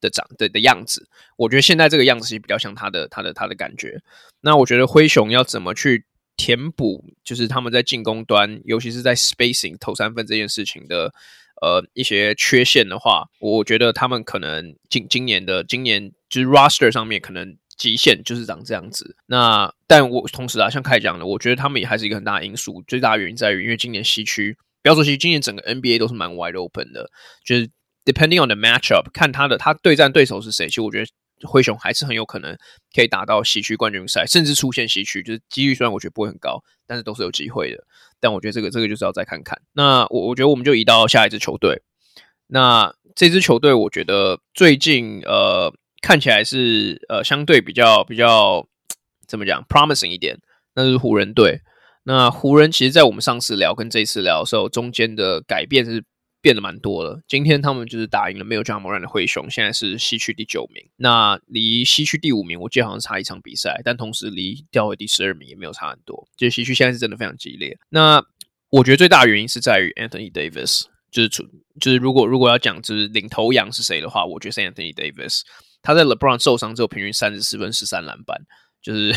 的长的的样子。我觉得现在这个样子其实比较像他的他的他的感觉。那我觉得灰熊要怎么去？填补就是他们在进攻端，尤其是在 spacing 投三分这件事情的呃一些缺陷的话，我觉得他们可能今今年的今年就是 roster 上面可能极限就是长这样子。那但我同时啊，像凯讲的，我觉得他们也还是一个很大的因素。最大的原因在于，因为今年西区，不要说西区，今年整个 NBA 都是蛮 wide open 的，就是 depending on the matchup，看他的他对战对手是谁，其实我觉得。灰熊还是很有可能可以打到西区冠军赛，甚至出现西区，就是几率虽然我觉得不会很高，但是都是有机会的。但我觉得这个这个就是要再看看。那我我觉得我们就移到下一支球队。那这支球队我觉得最近呃看起来是呃相对比较比较怎么讲 promising 一点，那就是湖人队。那湖人其实，在我们上次聊跟这次聊的时候，中间的改变是。变得蛮多了。今天他们就是打赢了没有 Ja Morant 的灰熊，现在是西区第九名。那离西区第五名，我记得好像差一场比赛，但同时离掉回第十二名也没有差很多。就西区现在是真的非常激烈。那我觉得最大的原因是在于 Anthony Davis，就是出就是如果如果要讲就是领头羊是谁的话，我觉得是 Anthony Davis。他在 LeBron 受伤之后，平均三十四分、十三篮板，就是。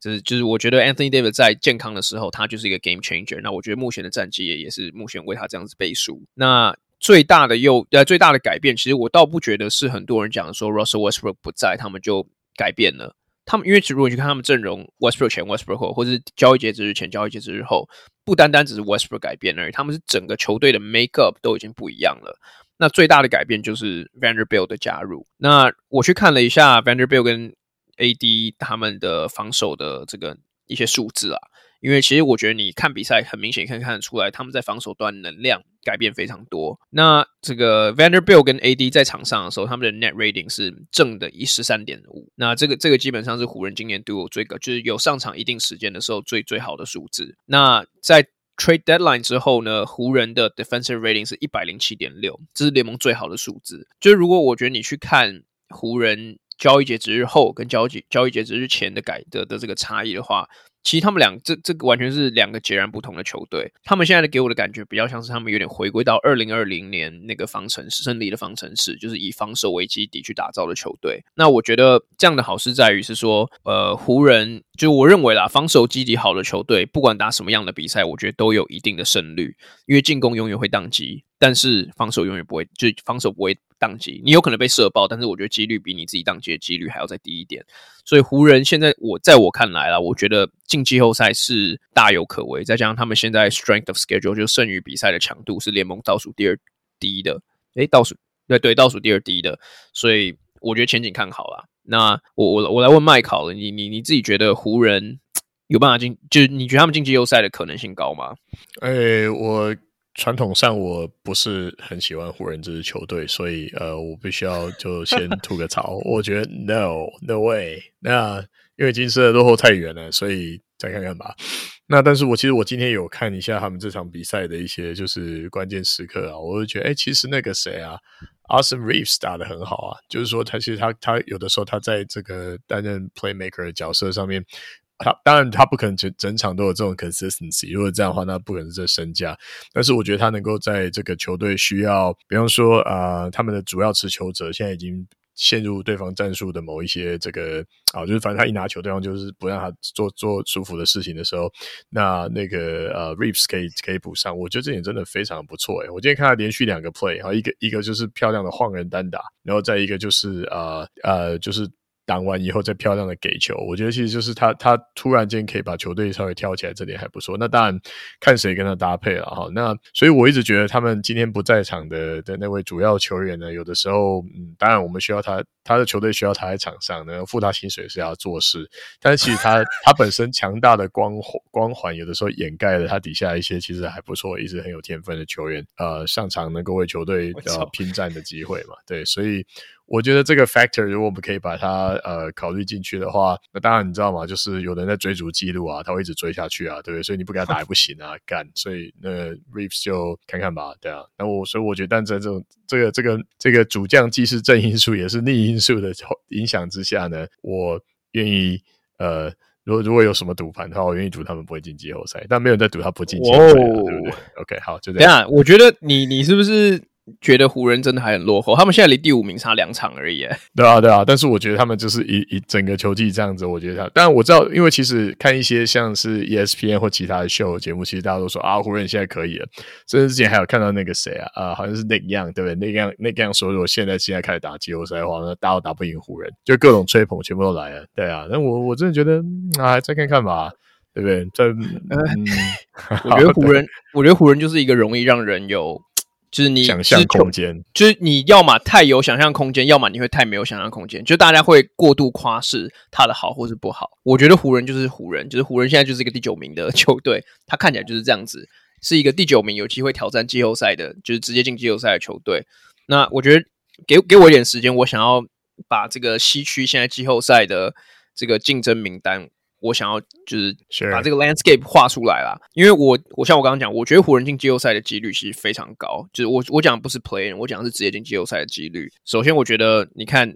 就是就是，我觉得 Anthony Davis 在健康的时候，他就是一个 game changer。那我觉得目前的战绩也也是目前为他这样子背书。那最大的又呃最大的改变，其实我倒不觉得是很多人讲说 Russell Westbrook 不在，他们就改变了。他们因为如果你去看他们阵容，Westbrook 前 Westbrook 后，或者是交易截止日前交易截止日后，不单单只是 Westbrook 改变而已，他们是整个球队的 make up 都已经不一样了。那最大的改变就是 Vanderbilt 的加入。那我去看了一下 Vanderbilt 跟 AD 他们的防守的这个一些数字啊，因为其实我觉得你看比赛很明显可以看得出来，他们在防守端能量改变非常多。那这个 Vanderbilt 跟 AD 在场上的时候，他们的 Net Rating 是正的一十三点五。那这个这个基本上是湖人今年对我最高就是有上场一定时间的时候最最好的数字。那在 trade deadline 之后呢，湖人的 defensive rating 是一百零七点六，这是联盟最好的数字。就是如果我觉得你去看湖人交易截止日后跟交易交易截止日前的改的的这个差异的话。其实他们两这这个完全是两个截然不同的球队。他们现在的给我的感觉比较像是他们有点回归到二零二零年那个方程式胜利的方程式，就是以防守为基底去打造的球队。那我觉得这样的好事在于是说，呃，湖人就我认为啦，防守基底好的球队，不管打什么样的比赛，我觉得都有一定的胜率，因为进攻永远会宕机，但是防守永远不会，就防守不会。当机，你有可能被射爆，但是我觉得几率比你自己当机的几率还要再低一点。所以湖人现在我在我看来啦，我觉得进季后赛是大有可为。再加上他们现在 strength of schedule 就剩余比赛的强度是联盟倒数第二低的，诶，倒数对对倒数第二低的，所以我觉得前景看好啦。那我我我来问麦考了，你你你自己觉得湖人有办法进？就是你觉得他们进季后赛的可能性高吗？诶，我。传统上我不是很喜欢湖人这支球队，所以呃，我必须要就先吐个槽。我觉得 no no way，那因为金色落后太远了，所以再看看吧。那但是我其实我今天有看一下他们这场比赛的一些就是关键时刻啊，我就觉得哎、其实那个谁啊，Austin Reeves 打得很好啊，就是说他其实他他有的时候他在这个担任 playmaker 的角色上面。他当然，他不可能整整场都有这种 consistency。如果这样的话，那不可能是这身价。但是我觉得他能够在这个球队需要，比方说啊、他们的主要持球者现在已经陷入对方战术的某一些这个啊，就是反正他一拿球，对方就是不让他做做舒服的事情的时候，那那个呃 Reeves 可以可以补上。我觉得这点真的非常不错诶。我今天看他连续两个 play，然后一个一个就是漂亮的晃人单打，然后再一个就是呃呃就是。挡完以后再漂亮的给球，我觉得其实就是他他突然间可以把球队稍微挑起来，这点还不错。那当然看谁跟他搭配了哈。那所以我一直觉得他们今天不在场的的那位主要球员呢，有的时候嗯，当然我们需要他，他的球队需要他在场上，能付他薪水是要做事。但是其实他他本身强大的光环光环，有的时候掩盖了他底下一些其实还不错、一直很有天分的球员，呃，上场能够为球队呃拼战的机会嘛。对，所以。我觉得这个 factor 如果我们可以把它呃考虑进去的话，那当然你知道吗？就是有人在追逐记录啊，他会一直追下去啊，对不对？所以你不给他打也不行啊，干！所以那 Reeves 就看看吧，对啊。那我所以我觉得，但在这种这个这个这个主将既是正因素也是逆因素的影响之下呢，我愿意呃，如果如果有什么赌盘的话，我愿意赌他们不会进季后赛，但没有人在赌他不进季后赛，对不对？OK，好，就这样。我觉得你你是不是？觉得湖人真的还很落后，他们现在离第五名差两场而已。对啊，对啊，但是我觉得他们就是一一整个球季这样子，我觉得他，当然我知道，因为其实看一些像是 ESPN 或其他的秀节目，其实大家都说啊，湖人现在可以了。甚至之前还有看到那个谁啊，啊，好像是 Nick Young，对不对？Nick Young，Nick Young 说，如果现在现在开始打季后赛的话，那大家都打不赢湖人，就各种吹捧全部都来了。对啊，那我我真的觉得啊，再看看吧，对不对？这，嗯，我觉得湖人，我觉得湖人就是一个容易让人有。就是你想象空间，就是你要么太有想象空间，要么你会太没有想象空间。就大家会过度夸饰他的好或是不好。我觉得湖人就是湖人，就是湖人现在就是一个第九名的球队，他看起来就是这样子，是一个第九名有机会挑战季后赛的，就是直接进季后赛的球队。那我觉得给给我一点时间，我想要把这个西区现在季后赛的这个竞争名单。我想要就是把这个 landscape 画出来啦，因为我我像我刚刚讲，我觉得湖人进季后赛的几率其实非常高。就是我我讲的不是 play，我讲的是直接进季后赛的几率。首先，我觉得你看，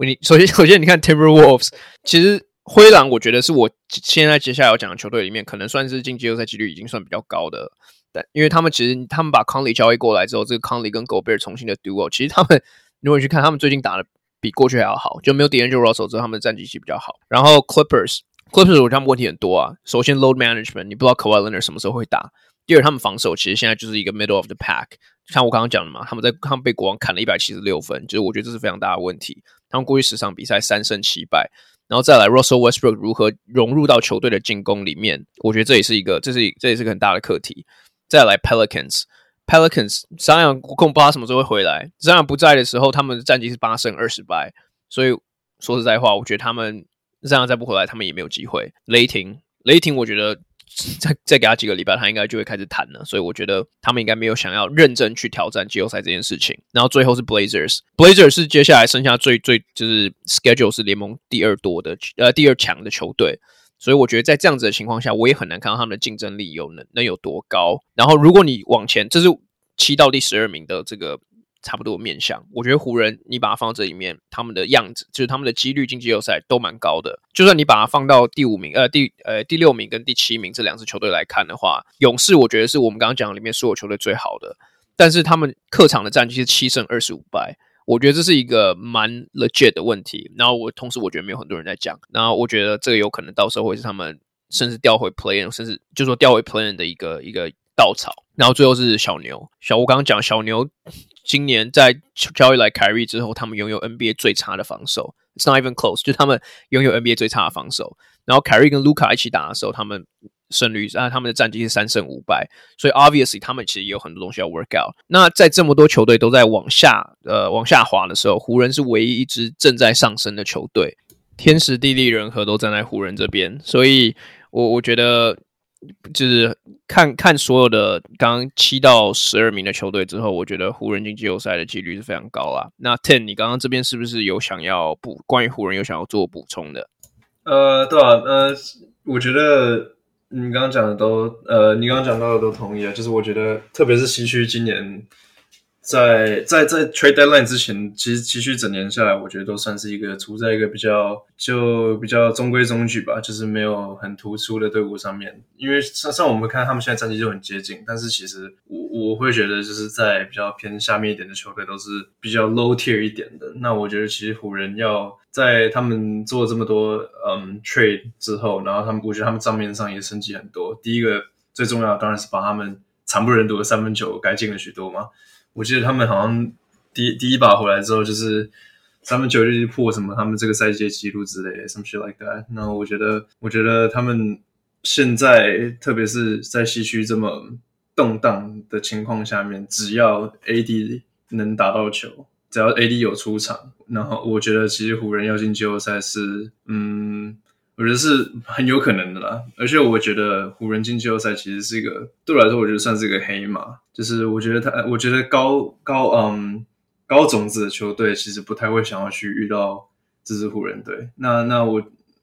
你首先首先你看 Timberwolves，其实灰狼，我觉得是我现在接下来要讲的球队里面，可能算是进季后赛几率已经算比较高的。但因为他们其实他们把 Conley 交易过来之后，这个 Conley 跟 Gobert 重新的 duo，其实他们如果你去看他们最近打的。比过去还要好，就没有 d a n g e l Russell 之后，他们的战绩其实比较好。然后 Clippers，Clippers 我觉得他们问题很多啊。首先 load management，你不知道 Kawhi Leonard 什么时候会打。第二，他们防守其实现在就是一个 middle of the pack，像我刚刚讲的嘛，他们在他们被国王砍了一百七十六分，就是我觉得这是非常大的问题。他们过去十场比赛三胜七败，然后再来 Russell Westbrook 如何融入到球队的进攻里面，我觉得这也是一个，这是这也是个很大的课题。再来 Pelicans。Pelicans，张扬我根本不知道他什么时候会回来。张扬不在的时候，他们的战绩是八胜二十败。所以说实在话，我觉得他们张扬再不回来，他们也没有机会。雷霆，雷霆，我觉得再再给他几个礼拜，他应该就会开始谈了。所以我觉得他们应该没有想要认真去挑战季后赛这件事情。然后最后是 Blazers，Blazers 是接下来剩下最最就是 schedule 是联盟第二多的呃第二强的球队。所以我觉得在这样子的情况下，我也很难看到他们的竞争力有能能有多高。然后如果你往前，这是七到第十二名的这个。差不多面相，我觉得湖人你把它放到这里面，他们的样子就是他们的几率进季后赛都蛮高的。就算你把它放到第五名，呃，第呃第六名跟第七名这两支球队来看的话，勇士我觉得是我们刚刚讲里面所有球队最好的，但是他们客场的战绩是七胜二十五败，我觉得这是一个蛮 legit 的问题。然后我同时我觉得没有很多人在讲，然后我觉得这个有可能到时候会是他们甚至调回 plan，甚至就说调回 plan 的一个一个稻草。然后最后是小牛，小吴刚刚讲小牛。今年在交易来凯瑞之后，他们拥有 NBA 最差的防守，It's not even close，就他们拥有 NBA 最差的防守。然后凯瑞跟卢卡一起打的时候，他们胜率啊，他们的战绩是三胜五败，所以 obviously 他们其实也有很多东西要 work out。那在这么多球队都在往下呃往下滑的时候，湖人是唯一一支正在上升的球队，天时地利人和都站在湖人这边，所以我我觉得。就是看看所有的刚刚七到十二名的球队之后，我觉得湖人进季后赛的几率是非常高啦。那 Ten，你刚刚这边是不是有想要补关于湖人有想要做补充的？呃，对啊，呃，我觉得你刚刚讲的都，呃，你刚刚讲到的都同意啊。就是我觉得，特别是西区今年。在在在 trade deadline 之前，其实其实整年下来，我觉得都算是一个处在一个比较就比较中规中矩吧，就是没有很突出的队伍上面。因为像像我们看他们现在战绩就很接近，但是其实我我会觉得就是在比较偏下面一点的球队都是比较 low tier 一点的。那我觉得其实湖人要在他们做这么多嗯 trade 之后，然后他们估计他们账面上也升级很多。第一个最重要的当然是把他们惨不忍睹的三分球改进了许多嘛。我记得他们好像第第一把回来之后，就是三分球就是破什么他们这个赛季纪录之类的，some shit like that。那我觉得，我觉得他们现在特别是在西区这么动荡的情况下面，只要 AD 能打到球，只要 AD 有出场，然后我觉得其实湖人要进季后赛是，嗯。我觉得是很有可能的啦，而且我觉得湖人进季后赛其实是一个对我来说，我觉得算是一个黑马。就是我觉得他，我觉得高高嗯高种子的球队其实不太会想要去遇到这支湖人队。那那我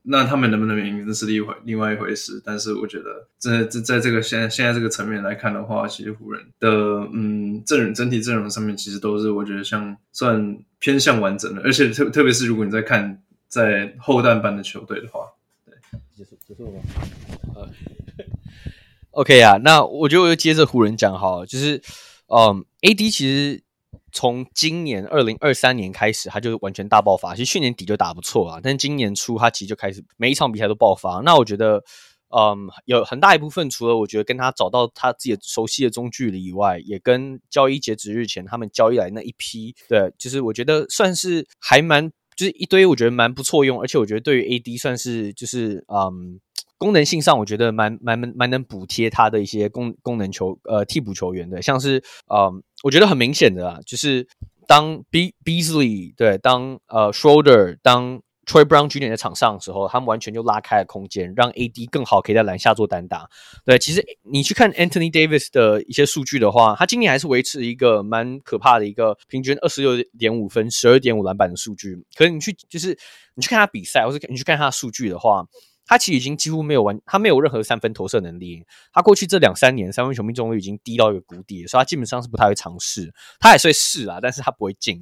那他们能不能赢，这是另一回另外一回事。但是我觉得在在在这个现在现在这个层面来看的话，其实湖人的嗯阵容整体阵容上面其实都是我觉得像算偏向完整的，而且特特别是如果你在看在后段班的球队的话。结束结束了吗？呃，OK 啊，那 我觉得我就接着湖人讲好了，就是，嗯，AD 其实从今年二零二三年开始，他就完全大爆发。其实去年底就打不错啊，但今年初他其实就开始每一场比赛都爆发。那我觉得，嗯，有很大一部分除了我觉得跟他找到他自己熟悉的中距离以外，也跟交易截止日前他们交易来那一批，对，就是我觉得算是还蛮。就是一堆我觉得蛮不错用，而且我觉得对于 AD 算是就是嗯功能性上我觉得蛮蛮蛮能补贴他的一些功功能球呃替补球员的，像是嗯我觉得很明显的啊，就是当 Be Beasley 对当呃 Shoulder 当。Troy Brown Jr. 在场上的时候，他们完全就拉开了空间，让 AD 更好可以在篮下做单打。对，其实你去看 Anthony Davis 的一些数据的话，他今年还是维持一个蛮可怕的一个平均二十六点五分、十二点五篮板的数据。可是你去就是你去看他比赛，或是你去看他数据的话，他其实已经几乎没有完，他没有任何三分投射能力。他过去这两三年三分球命中率已经低到一个谷底，所以他基本上是不太会尝试。他也是会试啊，但是他不会进。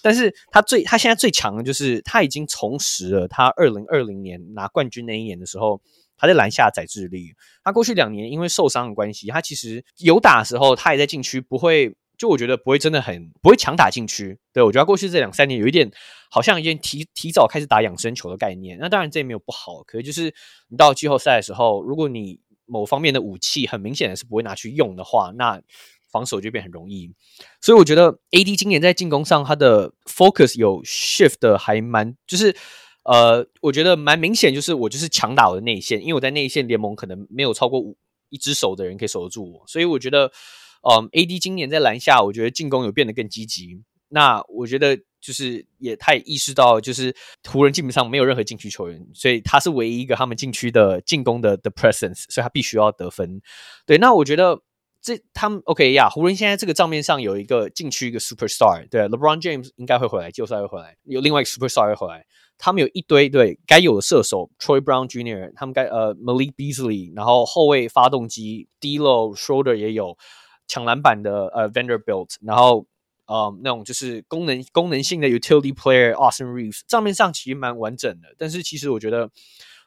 但是他最他现在最强的就是他已经重拾了他二零二零年拿冠军那一年的时候，他在篮下载智力。他过去两年因为受伤的关系，他其实有打的时候，他也在禁区不会，就我觉得不会真的很不会强打禁区。对，我觉得过去这两三年有一点好像已经提提早开始打养生球的概念。那当然这也没有不好，可是就是你到季后赛的时候，如果你某方面的武器很明显的是不会拿去用的话，那。防守就变很容易，所以我觉得 AD 今年在进攻上他的 focus 有 shift 的还蛮，就是呃，我觉得蛮明显，就是我就是强打我的内线，因为我在内线联盟可能没有超过五一只手的人可以守得住我，所以我觉得，嗯、，AD 今年在篮下，我觉得进攻有变得更积极。那我觉得就是也他也意识到，就是湖人基本上没有任何禁区球员，所以他是唯一一个他们禁区的进攻的的 presence，所以他必须要得分。对，那我觉得。这他们 OK 呀，湖人现在这个账面上有一个禁区一个 superstar，对，LeBron James 应该会回来，季后赛会回来，有另外一个 superstar 会回来。他们有一堆对该有的射手，Troy Brown Jr.，他们该呃 Malik Beasley，然后后卫发动机 D'Lo Shoulder 也有抢篮板的呃 Vanderbilt，然后呃那种就是功能功能性的 utility player Austin Reeves，账面上其实蛮完整的，但是其实我觉得。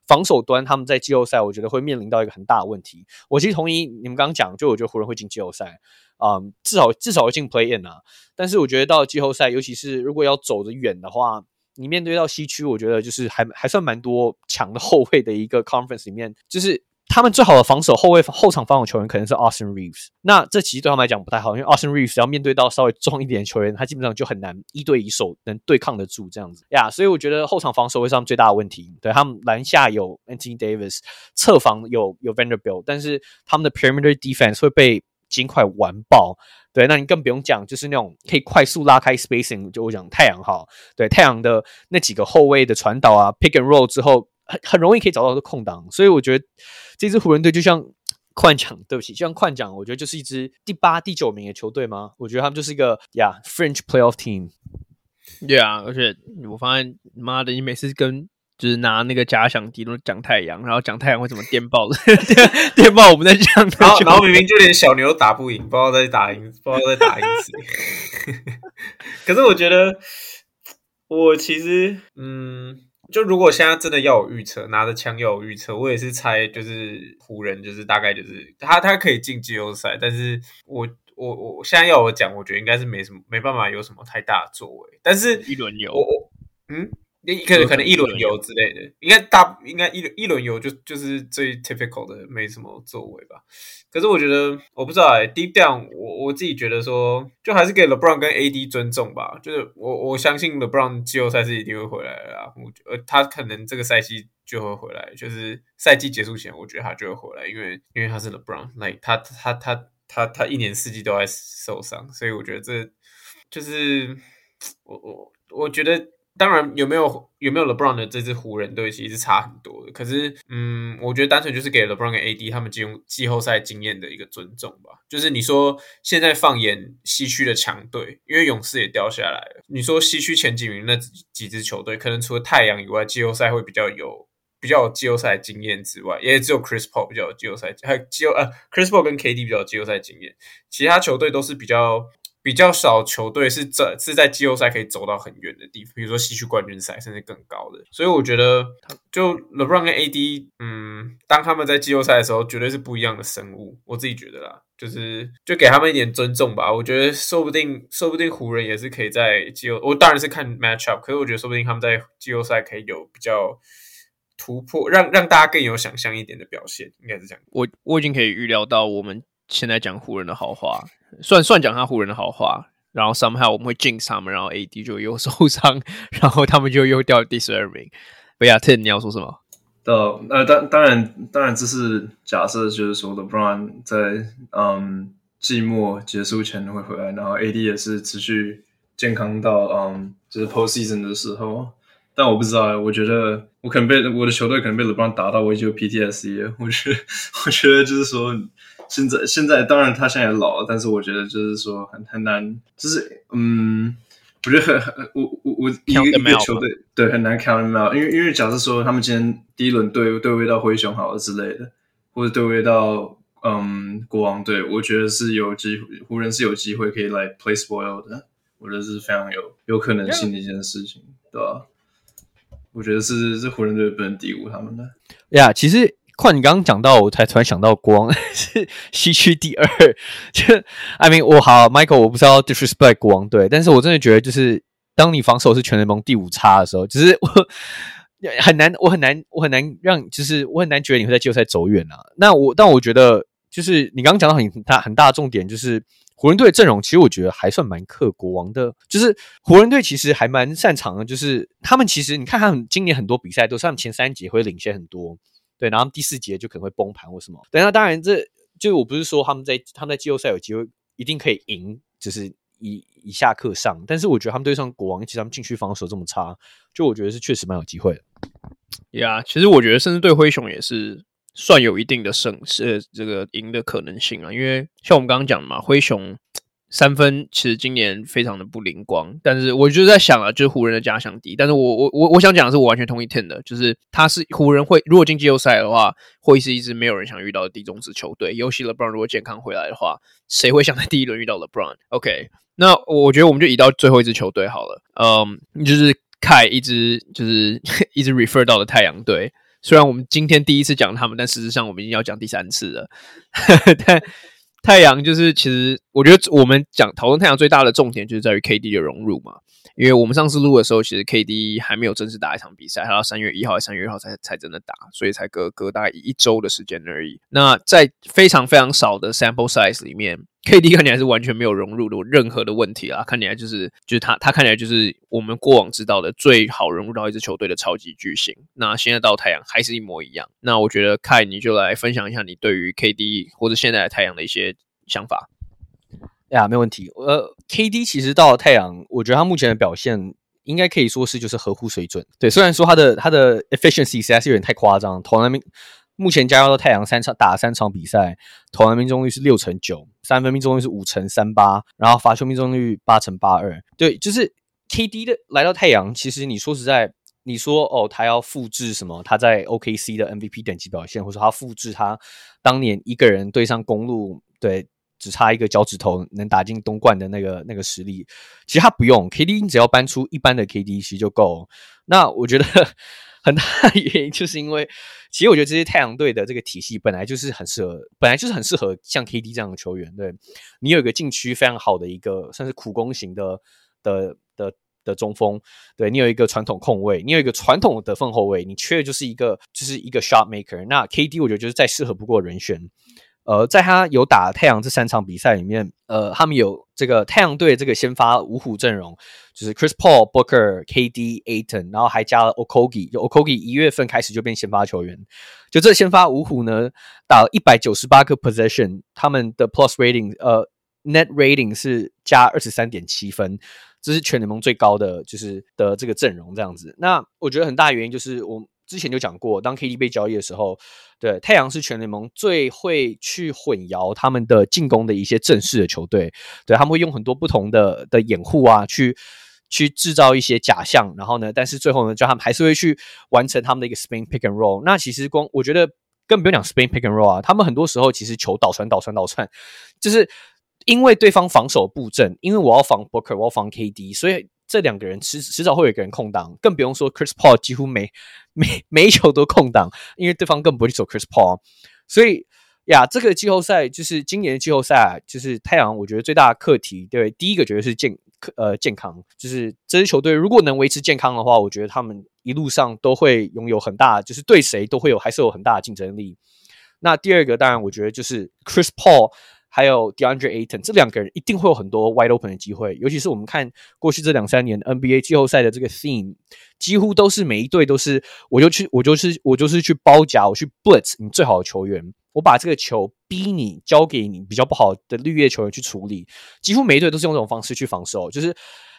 防守端他们在季后赛，我觉得会面临到一个很大的问题。我其实同意你们刚刚讲，就我觉得湖人会进季后赛，啊、嗯，至少至少会进 Play In 啊。但是我觉得到季后赛，尤其是如果要走得远的话，你面对到西区，我觉得就是还还算蛮多强的后卫的一个 Conference 里面，就是。他们最好的防守后卫后场防守球员可能是 Austin Reeves，那这其实对他们来讲不太好，因为 Austin Reeves 要面对到稍微壮一点的球员，他基本上就很难一对一手能对抗得住这样子呀。所以我觉得后场防守会是他们最大的问题。对，他们篮下有 Anthony Davis，侧防有有 Vanderbilt，但是他们的 Perimeter Defense 会被尽快完爆。对，那你更不用讲，就是那种可以快速拉开 Spacing，就我讲太阳哈，对太阳的那几个后卫的传导啊，Pick and Roll 之后。很很容易可以找到的空档，所以我觉得这支湖人队就像 快讲，对不起，就像快讲，我觉得就是一支第八、第九名的球队吗？我觉得他们就是一个呀、yeah，French Playoff Team。对啊，而且我发现，妈的，你每次跟就是拿那个假想敌都讲太阳，然后讲太阳会怎么电爆的，电爆我们在讲，然后然后明明就连小牛都打不赢，不知道在打赢，不知道在打赢谁。可是我觉得，我其实嗯。就如果现在真的要我预测，拿着枪要我预测，我也是猜就是湖人，就是大概就是他他可以进季后赛，但是我我我现在要我讲，我觉得应该是没什么没办法有什么太大的作为，但是一轮游，我嗯。可能可能一轮游之类的，应该大应该一一轮游就就是最 typical 的，没什么作为吧。可是我觉得我不知道哎，deep down 我我自己觉得说，就还是给 LeBron 跟 AD 尊重吧。就是我我相信 LeBron 季后赛是一定会回来的啦。我呃他可能这个赛季就会回来，就是赛季结束前，我觉得他就会回来，因为因为他是 LeBron，like 他他他他他他一年四季都在受伤，所以我觉得这就是我我我觉得。当然，有没有有没有 LeBron 的这支湖人队其实是差很多的。可是，嗯，我觉得单纯就是给 LeBron 跟 AD 他们进入季后赛经验的一个尊重吧。就是你说现在放眼西区的强队，因为勇士也掉下来了。你说西区前几名那几支球队，可能除了太阳以外，季后赛会比较有比较有季后赛经验之外，也只有 Chris Paul 比较有季后赛，还有季后呃 Chris Paul 跟 KD 比较有季后赛经验，其他球队都是比较。比较少球队是这是在季后赛可以走到很远的地方，比如说西区冠军赛甚至更高的。所以我觉得，就 LeBron 跟 AD，嗯，当他们在季后赛的时候，绝对是不一样的生物。我自己觉得啦，就是就给他们一点尊重吧。我觉得说不定，说不定湖人也是可以在季后，我当然是看 matchup，可是我觉得说不定他们在季后赛可以有比较突破，让让大家更有想象一点的表现，应该是这样。我我已经可以预料到我们。现在讲湖人的好话，算算讲他湖人的好话，然后 somehow 我们会 jinx 他们，然后 AD 就又受伤，然后他们就又掉第十二名。不要 Tim 你要说什么？呃，当当然当然这是假设，就是说 LeBron 在嗯季末结束前会回来，然后 AD 也是持续健康到嗯就是 postseason 的时候。但我不知道，我觉得我可能被我的球队可能被 LeBron 打到，我已经有 PTSD 了。我觉得 我觉得就是说。现在现在当然他现在也老了，但是我觉得就是说很很难，就是嗯，我觉得很很我我我一个一个球队对很难 count them out，因为因为假设说他们今天第一轮对对位到灰熊好了之类的，或者对位到嗯国王队，我觉得是有机会湖人是有机会可以来 play spoil 的，我觉得是非常有有可能性的一件事情，Yeah. 对吧？我觉得是是湖人队不能低估他们的呀，yeah, 其实。况你刚刚讲到，我才突然想到，国王是西区第二。就 I mean，我好，Michael，我不知道 disrespect 国王队，但是我真的觉得，就是当你防守是全联盟第五差的时候，就是我很难，我很难，我很难让，就是我很难觉得你会在季后赛走远啊。那我，但我觉得，就是你刚刚讲到很大很大的重点，就是湖人队的阵容，其实我觉得还算蛮克国王的。就是湖人队其实还蛮擅长的，就是他们其实你看他们今年很多比赛都是他们前三节会领先很多。对，然后第四节就可能会崩盘或什么。对，那当然这就我不是说他们在他们在季后赛有机会一定可以赢，就是以以下克上。但是我觉得他们对上国王，其实他们禁区防守这么差，就我觉得是确实蛮有机会的。呀其实我觉得甚至对灰熊也是算有一定的胜是这个赢的可能性啊。因为像我们刚刚讲的嘛，灰熊三分其实今年非常的不灵光，但是我就在想啊，就是湖人的假想敌。但是我我我我想讲的是，我完全同意 Tim 的，就是他是湖人会如果进季后赛的话，会是一支没有人想遇到的低种子球队。尤其 LeBron 如果健康回来的话，谁会想在第一轮遇到 LeBron？OK，那我觉得我们就移到最后一支球队好了。嗯，就是凯一直就是 一直 refer 到的太阳队。虽然我们今天第一次讲他们，但事实上我们已经要讲第三次了。但太阳就是，其实我觉得我们讲讨论太阳最大的重点就是在于 KD 的融入嘛。因为我们上次录的时候，其实 KD 还没有正式打一场比赛，他到三月一号还是三月二号才才真的打，所以才隔隔大概一周的时间而已。那在非常非常少的 sample size 里面，KD 看起来是完全没有融入的任何的问题啊，看起来就是就是他他看起来就是我们过往知道的最好融入到一支球队的超级巨星。那现在到太阳还是一模一样。那我觉得 Kai 你就来分享一下你对于 KD 或者现在的太阳的一些想法。呀，没问题。呃，KD 其实到了太阳，我觉得他目前的表现应该可以说是就是合乎水准。对，虽然说他的他的 efficiency 实在是有点太夸张，投篮命目前加入到太阳三场打三场比赛，投篮命中率是六成九，三分命中率是五成三八，然后罚球命中率八成八二。对，就是 KD 的来到太阳，其实你说实在，你说哦，他要复制什么？他在 OKC 的 MVP 等级表现，或者他复制他当年一个人对上公鹿，对。只差一个脚趾头能打进东冠的那个那个实力，其实他不用 KD，你只要搬出一般的 KD 其实就够。那我觉得很大的原因就是因为，其实我觉得这些太阳队的这个体系本来就是很适合，本来就是很适合像 KD 这样的球员。对，你有一个禁区非常好的一个算是苦攻型的的的的中锋，对，你有一个传统控卫，你有一个传统的得分后卫，你缺的就是一个就是一个 shot maker。那 KD 我觉得就是再适合不过人选。呃，在他有打太阳这三场比赛里面，呃，他们有这个太阳队这个先发五虎阵容，就是 Chris Paul、Booker、KD、Aton，然后还加了 Okogie，就 Okogie 一月份开始就变先发球员。就这先发五虎呢，打了一百九十八个 possession，他们的 plus rating，呃，net rating 是加二十三点七分，这是全联盟最高的，就是的这个阵容这样子。那我觉得很大原因就是我。之前就讲过，当 KD 被交易的时候，对太阳是全联盟最会去混淆他们的进攻的一些正式的球队，对他们会用很多不同的的掩护啊，去去制造一些假象，然后呢，但是最后呢，叫他们还是会去完成他们的一个 spin pick and roll。那其实光我觉得根本不用讲 spin pick and roll 啊，他们很多时候其实球倒传倒传倒传，就是因为对方防守布阵，因为我要防 Booker，我要防 KD，所以。这两个人迟迟早会有一个人空档，更不用说 Chris Paul 几乎每 每每一球都空档，因为对方更不会走 Chris Paul。所以呀，这个季后赛就是今年的季后赛，就是太阳，我觉得最大的课题，对，第一个觉得是健呃健康，就是这支球队如果能维持健康的话，我觉得他们一路上都会拥有很大，就是对谁都会有还是有很大的竞争力。那第二个当然，我觉得就是 Chris Paul。还有 DeAndre Ayton 这两个人一定会有很多 wide open 的机会，尤其是我们看过去这两三年 NBA 季后赛的这个 theme，几乎都是每一队都是我就去我就是我就是去包夹我去 blitz 你最好的球员，我把这个球逼你交给你比较不好的绿叶球员去处理，几乎每一队都是用这种方式去防守，就是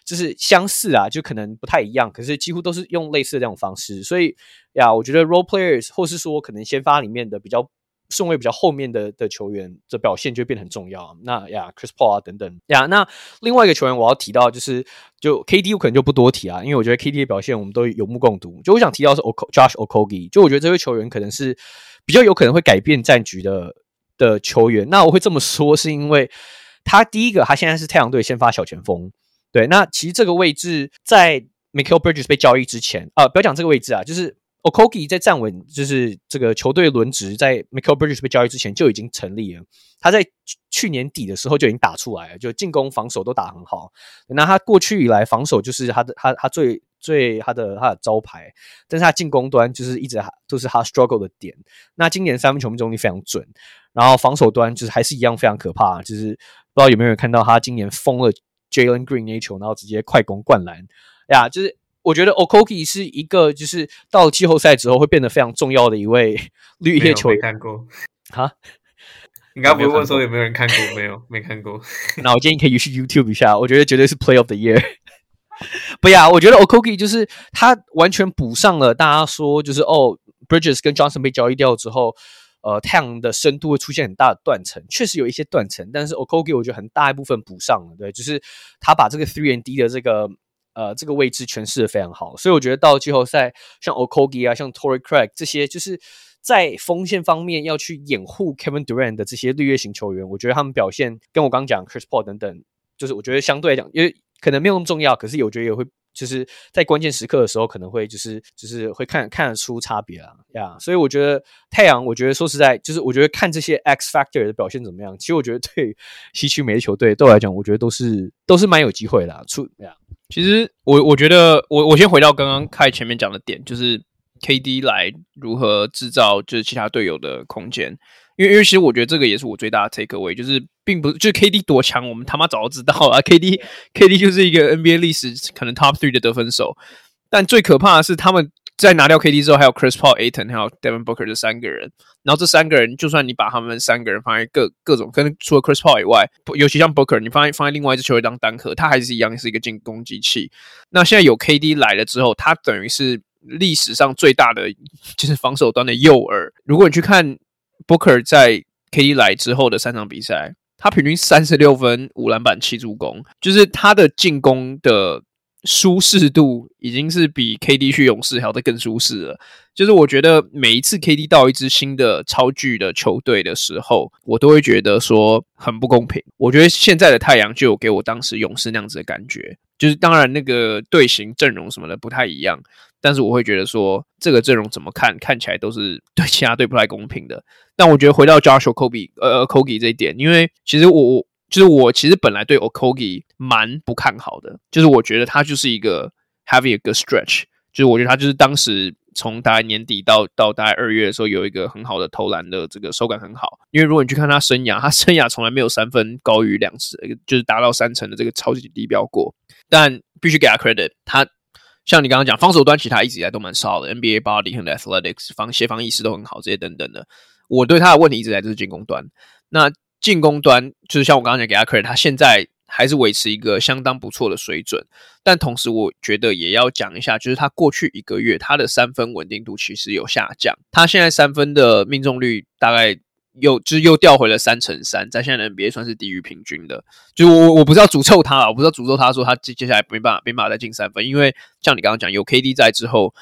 就是相似啊，就可能不太一样，可是几乎都是用类似的这种方式，所以呀，我觉得 role players 或是说可能先发里面的比较。顺位比较后面的的球员的表现就变得很重要。那呀，Chris Paul 啊等等呀，那另外一个球员我要提到就是，就 KD 我可能就不多提啊，因为我觉得 KD 的表现我们都有目共睹。就我想提到是 O Josh O'Kogi，就我觉得这位球员可能是比较有可能会改变战局的的球员。那我会这么说是因为他第一个，他现在是太阳队先发小前锋。对，那其实这个位置在 Mikal Bridges 被交易之前啊，不要讲这个位置啊，就是。Okogie 在站稳，就是这个球队轮值在 Mikal Bridges 被交易之前就已经成立了。他在去年底的时候就已经打出来了，就进攻防守都打很好。那他过去以来防守就是他的他他最最他的他的招牌，但是他进攻端就是一直都是他 struggle 的点。那今年三分球命中率非常准，然后防守端就是还是一样非常可怕。就是不知道有没有人看到他今年封了 Jalen Green 那一球，然后直接快攻灌篮呀，就是。我觉得 Okogie 是一个，就是到季后赛之后会变得非常重要的一位绿叶球员。看过哈？你刚刚不是问说有没有人看过？没有，没看过。那我建议可以去 YouTube 一下，我觉得绝对是 Play of the Year。不呀，我觉得 Okogie 就是他完全补上了大家说就是哦，Bridges 跟 Johnson 被交易掉之后，呃太阳的深度会出现很大的断层，确实有一些断层，但是 Okogie 我觉得很大一部分补上了，对，就是他把这个 three and D 的这个呃这个位置诠释的非常好，所以我觉得到季后赛像 O'Kogi 啊，像 Tory Crack 这些，就是在锋线方面要去掩护 Kevin Durant 的这些绿叶型球员，我觉得他们表现跟我刚讲 Chris Paul 等等，就是我觉得相对来讲，因为可能没有那么重要，可是我觉得也会。就是在关键时刻的时候，可能会就是就是会看看得出差别啊呀所以我觉得太阳，我觉得说实在，就是我觉得看这些 X Factor 的表现怎么样，其实我觉得对 西区每支球队对我来讲，我觉得都是都是蛮有机会的、啊。出呀其实我我觉得我我先回到刚刚开前面讲的点，就是 KD 来如何制造就是其他队友的空间。因为，因为其实我觉得这个也是我最大的 take away，就是并不，就是 KD 多强，我们他妈早就知道了。KD，KD 就是一个 NBA 历史可能 top three 的得分手。但最可怕的是，他们在拿掉 KD 之后，还有 Chris Paul、Aton 还有 Devin Booker 这三个人。然后这三个人，就算你把他们三个人放在各各种，跟除了 Chris Paul 以外，尤其像 Booker，你放在放在另外一支球队当单核，他还是一样是一个进攻机器。那现在有 KD 来了之后，他等于是历史上最大的就是防守端的诱饵。如果你去看。Booker 在 KD 来之后的三场比赛，他平均三十六分、五篮板、七助攻，就是他的进攻的舒适度已经是比 KD 去勇士还要再更舒适了。就是我觉得每一次 KD 到一支新的超巨的球队的时候，我都会觉得说很不公平。我觉得现在的太阳就有给我当时勇士那样子的感觉，就是当然那个队形阵容什么的不太一样。但是我会觉得说，这个阵容怎么看，看起来都是 对其他队不太公平的。但我觉得回到 Josh Okogie 呃 Okogie 这一点，因为其实我我就是我其实本来对 Okogie 蛮不看好的，就是我觉得他就是一个 having a good stretch，就是我觉得他就是当时从大概年底到到大概二月的时候有一个很好的投篮的这个手感很好。因为如果你去看他生涯，他生涯从来没有三分高于两次，就是达到三成的这个超级低标过。但必须给他 credit，他。像你刚刚讲，防守端其实他一直以来都蛮少的，NBA body 和 athletics 防协防意识都很好，这些等等的。我对他的问题一直在就是进攻端。那进攻端就是像我刚刚讲给阿克瑞他现在还是维持一个相当不错的水准。但同时，我觉得也要讲一下，就是他过去一个月他的三分稳定度其实有下降。他现在三分的命中率大概。又就是又掉回了三乘三，在现在的 NBA 算是低于平均的。就我我不是要诅咒他，我不是要诅咒他说他接接下来没办法没办法再进三分，因为像你刚刚讲有 KD 在之后，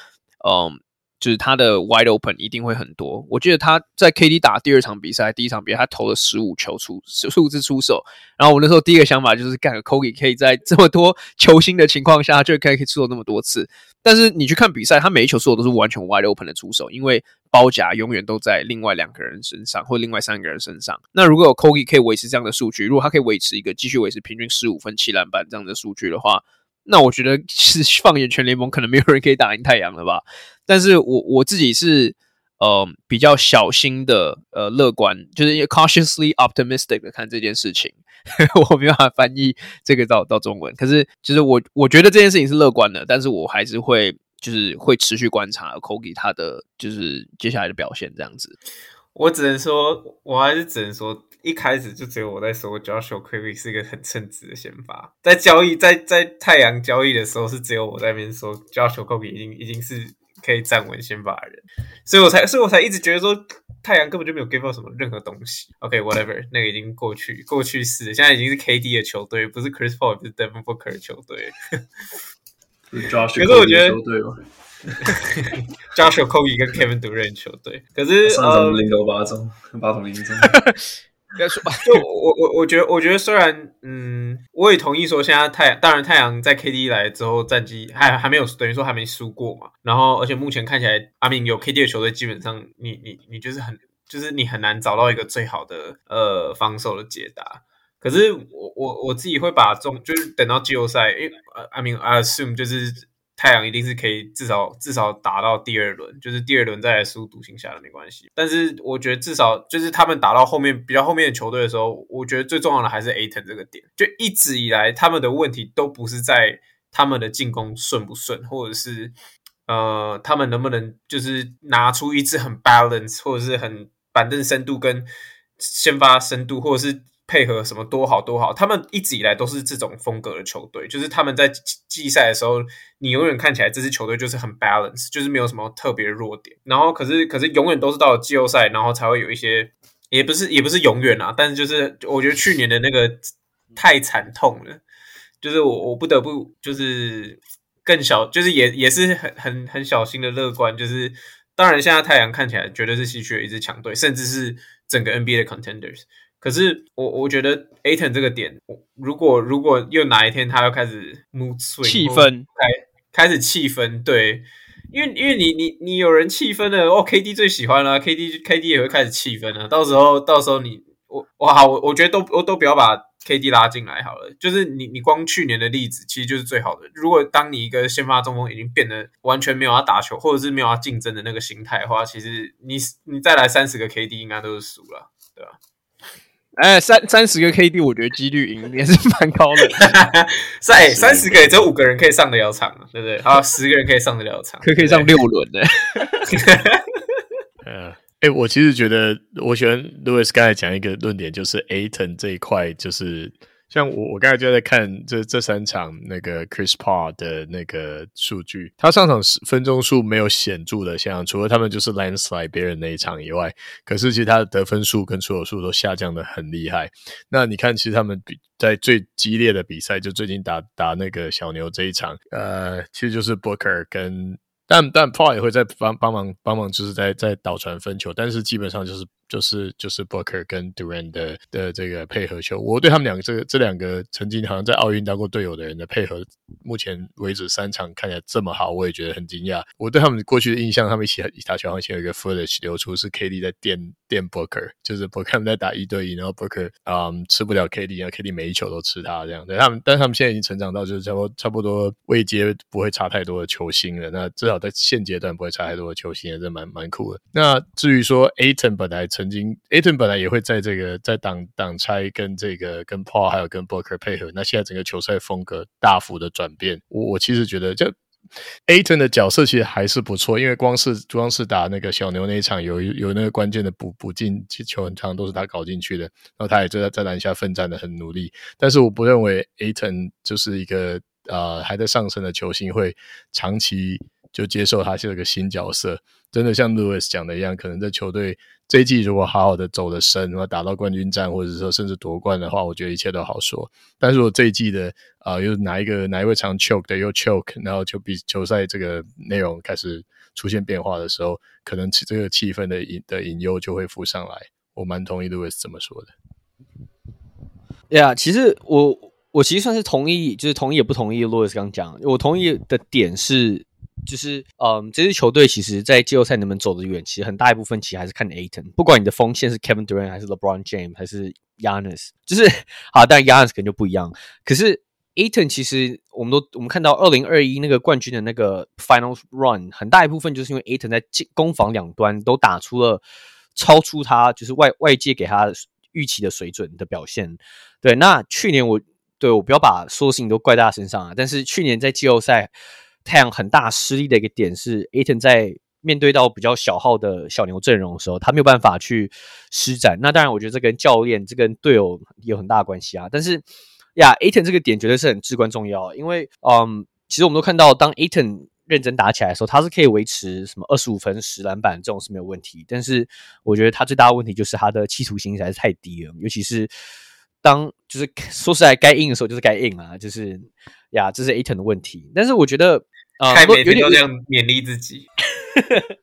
嗯，就是他的 wide open 一定会很多。我记得他在 KD 打第二场比赛，第一场比赛他投了十五球出十五次出手，然后我那时候第一个想法就是干个 Kobe 可以在这么多球星的情况下，就可以可以出手那么多次。但是你去看比赛，他每一球出手都是完全 wide open 的出手，因为包夹永远都在另外两个人身上或另外三个人身上。那如果有 Kobe 可以维持这样的数据，如果他可以维持一个继续维持平均十五分七篮板这样的数据的话，那我觉得是放眼全联盟，可能没有人可以打赢太阳了吧？但是我我自己是呃比较小心的呃乐观，就是 cautiously optimistic 的看这件事情。我没办法翻译这个到到中文，可是其实我我觉得这件事情是乐观的，但是我还是会就是会持续观察 Kogi 他的就是接下来的表现这样子。我只能说，我还是只能说，一开始就只有我在说 Josh Okogie 是一个很称职的先发，在交易在在太阳交易的时候是只有我在那边说 Josh Okogie 已经已经是可以站稳先发的人，所以我才所以我才一直觉得说。太阳根本就没有 give up 什么任何东西。OK，whatever，、okay, 那个已经过去，过去式，现在已经是 KD 的球队，不是 Chris Paul，不是 Devin Booker 的球队。可是我觉得，Josh Okogie 跟 Kevin Durant 球队，可是呃，零头八中，八桶零中。该说吧，就我我我觉得，我觉得虽然嗯，我也同意说，现在太阳当然太阳在 KD 来之后战绩还还没有等于说还没输过嘛，然后而且目前看起来，阿明有 KD 的球队，基本上你你你就是很就是你很难找到一个最好的呃防守的解答。可是我我我自己会把中就是等到季后赛，因为阿明 I assume 就是。太阳一定是可以至少至少打到第二轮，就是第二轮再来输独行侠的没关系。但是我觉得至少就是他们打到后面比较后面的球队的时候，我觉得最重要的还是 Aton 这个点。就一直以来他们的问题都不是在他们的进攻顺不顺，或者是呃他们能不能就是拿出一支很 balance 或者是很板凳深度跟先发深度，或者是。配合什么多好多好，他们一直以来都是这种风格的球队，就是他们在季赛的时候，你永远看起来这支球队就是很 balance，就是没有什么特别弱点。然后可是可是永远都是到了季后赛，然后才会有一些，也不是也不是永远啊，但是就是我觉得去年的那个太惨痛了，就是我我不得不就是更小，就是也也是很很很小心的乐观，就是当然现在太阳看起来绝对是西区的一支强队，甚至是整个 NBA 的 contenders。可是我我觉得 Ayton 这个点，如果如果又哪一天他又开始 mood swing 气氛开开始气氛，对，因为因为你你你有人气氛了哦，KD 最喜欢了，KD KD 也会开始气氛了，到时候到时候你我哇，我我觉得都我都不要把 KD 拉进来好了，就是你你光去年的例子其实就是最好的。如果当你一个先发中锋已经变得完全没有要打球，或者是没有要竞争的那个心态的话，其实你你再来三十个 KD 应该都是输了，对吧？哎，三三十个 KD，我觉得几率赢也是蛮高的。三三十个也只有五个人可以上得了场，对不对？好，十个人可以上得了场，可以可以上六轮的。呃，哎，我其实觉得，我喜欢 Louis 刚才讲一个论点，就是 Ayton 这一块，就是。像我，我刚才就在看这这三场那个 Chris Paul 的那个数据，他上场时分钟数没有显著的像，除了他们就是 landslide 别人那一场以外，可是其实他的得分数跟出手数都下降的很厉害。那你看，其实他们比在最激烈的比赛，就最近打打那个小牛这一场，呃，其实就是 Booker 跟但但 Paul 也会在帮帮忙帮忙，就是在在导传分球，但是基本上就是。就是就是 Booker 跟 Durant 的的这个配合球，我对他们两个这个这两个曾经好像在奥运当过队友的人的配合，目前为止三场看起来这么好，我也觉得很惊讶。我对他们过去的印象，他们一起打球好像有一个 footage 流出，是 KD 在电电 Booker，就是 Booker 他们在打一对一，然后 Booker 嗯吃不了 KD，然后 KD 每一球都吃他这样。对他们，但是他们现在已经成长到就是差不多差不多位阶不会差太多的球星了。那至少在现阶段不会差太多的球星，也是蛮蛮酷的。那至于说 Aton 本来成曾经，Aton 本来也会在这个在挡挡拆跟这个跟 Paul 还有跟 Booker 配合，那现在整个球赛风格大幅的转变，我我其实觉得就 Aton 的角色其实还是不错，因为光是光是打那个小牛那一场有有那个关键的补补进球很长都是他搞进去的，然后他也在在篮下奋战的很努力，但是我不认为 Aton 就是一个呃还在上升的球星会长期就接受他是个新角色，真的像 Louis 讲的一样，可能在球队。这一季如果好好的走得深，然后打到冠军战，或者说甚至夺冠的话，我觉得一切都好说。但是如果这一季的啊、又哪一个哪一位常 choke 的又 choke，然后就比球赛这个内容开始出现变化的时候，可能这个气氛的引的引诱就会浮上来。我蛮同意 Louis 这么说的。呀，yeah, 其实我我其实算是同意，就是同意也不同意 Louis 刚讲。我同意的点是。就是，嗯，这支球队其实，在季后赛能不能走得远，其实很大一部分其实还是看 Aton。不管你的锋线是 Kevin Durant 还是 LeBron James 还是 Yanis，就是好，但 Giannis 可能就不一样。可是 Aton 其实，我们都我们看到二零二一那个冠军的那个 Final Run，很大一部分就是因为 Aton 在进攻防两端都打出了超出他就是外外界给他预期的水准的表现。对，那去年我对我不要把所有事情都怪在他身上啊，但是去年在季后赛。太阳很大失利的一个点是，Aton 在面对到比较小号的小牛阵容的时候，他没有办法去施展。那当然，我觉得这跟教练、这跟队友有很大的关系啊。但是呀，Aton 这个点绝对是很至关重要，因为嗯，其实我们都看到，当 Aton 认真打起来的时候，他是可以维持什么二十五分、十篮板这种是没有问题。但是我觉得他最大的问题就是他的企图心实在是太低了，尤其是当就是说实在该硬的时候就是该硬啊，就是呀，这是 Aton 的问题。但是我觉得。啊，每天都这样勉励自己，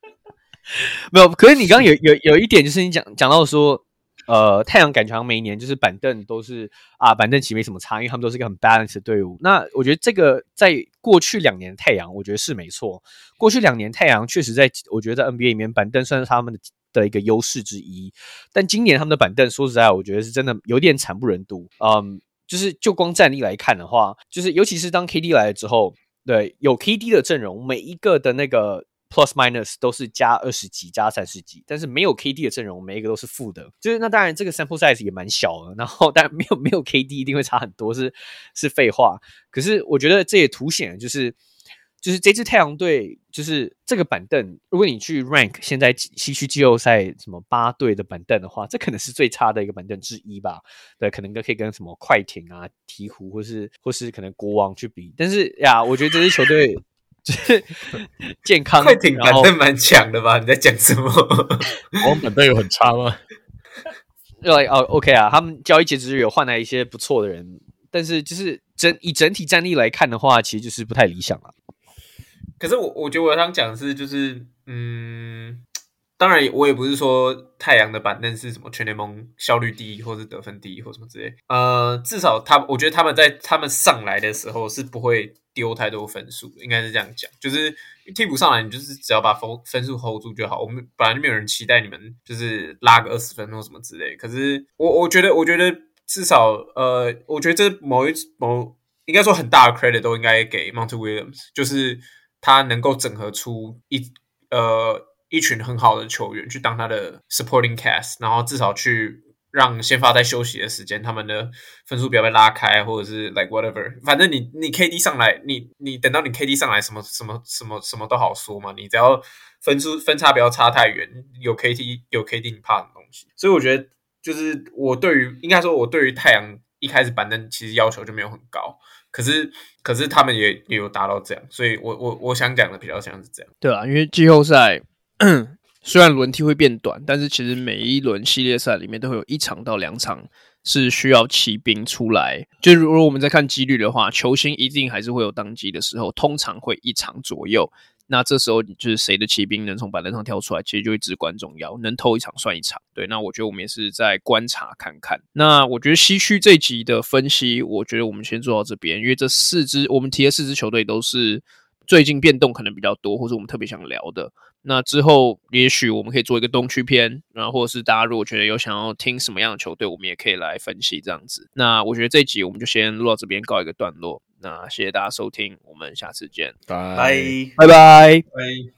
没有。可是你刚刚有有有一点，就是你讲讲到说，呃，太阳感觉好像每一年就是板凳都是啊，板凳其实没什么差，因为他们都是一个很 balanced 的队伍。那我觉得这个在过去两年太阳，我觉得是没错。过去两年太阳确实在，我觉得在 NBA 里面板凳算是他们的的一个优势之一。但今年他们的板凳，说实在，我觉得是真的有点惨不忍睹。嗯，就是就光战力来看的话，就是尤其是当 KD 来了之后。对，有 KD 的阵容，每一个的那个 plus minus 都是加二十几、加三十几，但是没有 KD 的阵容，每一个都是负的。就是那当然，这个 sample size 也蛮小的，然后但没有没有 KD 一定会差很多，是是废话。可是我觉得这也凸显了就是就是这支太阳队，就是这个板凳，如果你去 rank 现在西区季后赛什么八队的板凳的话，这可能是最差的一个板凳之一吧。对，可能可以跟什么快艇啊、鹈鹕，或是或是可能国王去比。但是呀，我觉得这支球队 就是 健康。快艇板凳蛮强的吧？你在讲什么？国王板凳有很差吗？对哦，OK 啊，他们交易截止日有换来一些不错的人，但是就是整以整体战力来看的话，其实就是不太理想啊。可是我我觉得我想讲的是，就是嗯，当然我也不是说太阳的板凳是什么全联盟效率第一，或是得分第一，或什么之类。呃，至少他我觉得他们在他们上来的时候是不会丢太多分数，应该是这样讲。就是替补上来，你就是只要把分分数 hold 住就好。我们本来就没有人期待你们就是拉个二十分或什么之类。可是我我觉得我觉得至少呃，我觉得这某一某应该说很大的 credit 都应该给 Monty Williams，就是。他能够整合出一呃一群很好的球员去当他的 supporting cast，然后至少去让先发在休息的时间，他们的分数不要被拉开，或者是 like whatever，反正你你 KD 上来，你你等到你 KD 上来，什么什么什么什么都好说嘛，你只要分数分差不要差太远，有 KD 有 KD 你怕什么东西？所以我觉得就是我对于应该说我对于太阳一开始板凳其实要求就没有很高。可是，可是他们也也有达到这样，所以我我我想讲的比较像是这样。对啊，因为季后赛 虽然轮替会变短，但是其实每一轮系列赛里面都会有一场到两场是需要骑兵出来。就如果我们在看几率的话，球星一定还是会有当机的时候，通常会一场左右。那这时候就是谁的骑兵能从板凳上跳出来，其实就会至关重要，能偷一场算一场。对，那我觉得我们也是在观察看看。那我觉得西区这集的分析，我觉得我们先做到这边，因为这四支我们提的四支球队都是最近变动可能比较多，或者我们特别想聊的。那之后也许我们可以做一个东区篇，然后或者是大家如果觉得有想要听什么样的球队，我们也可以来分析这样子。那我觉得这一集我们就先录到这边，告一个段落。那谢谢大家收听，我们下次见，拜。拜。拜拜。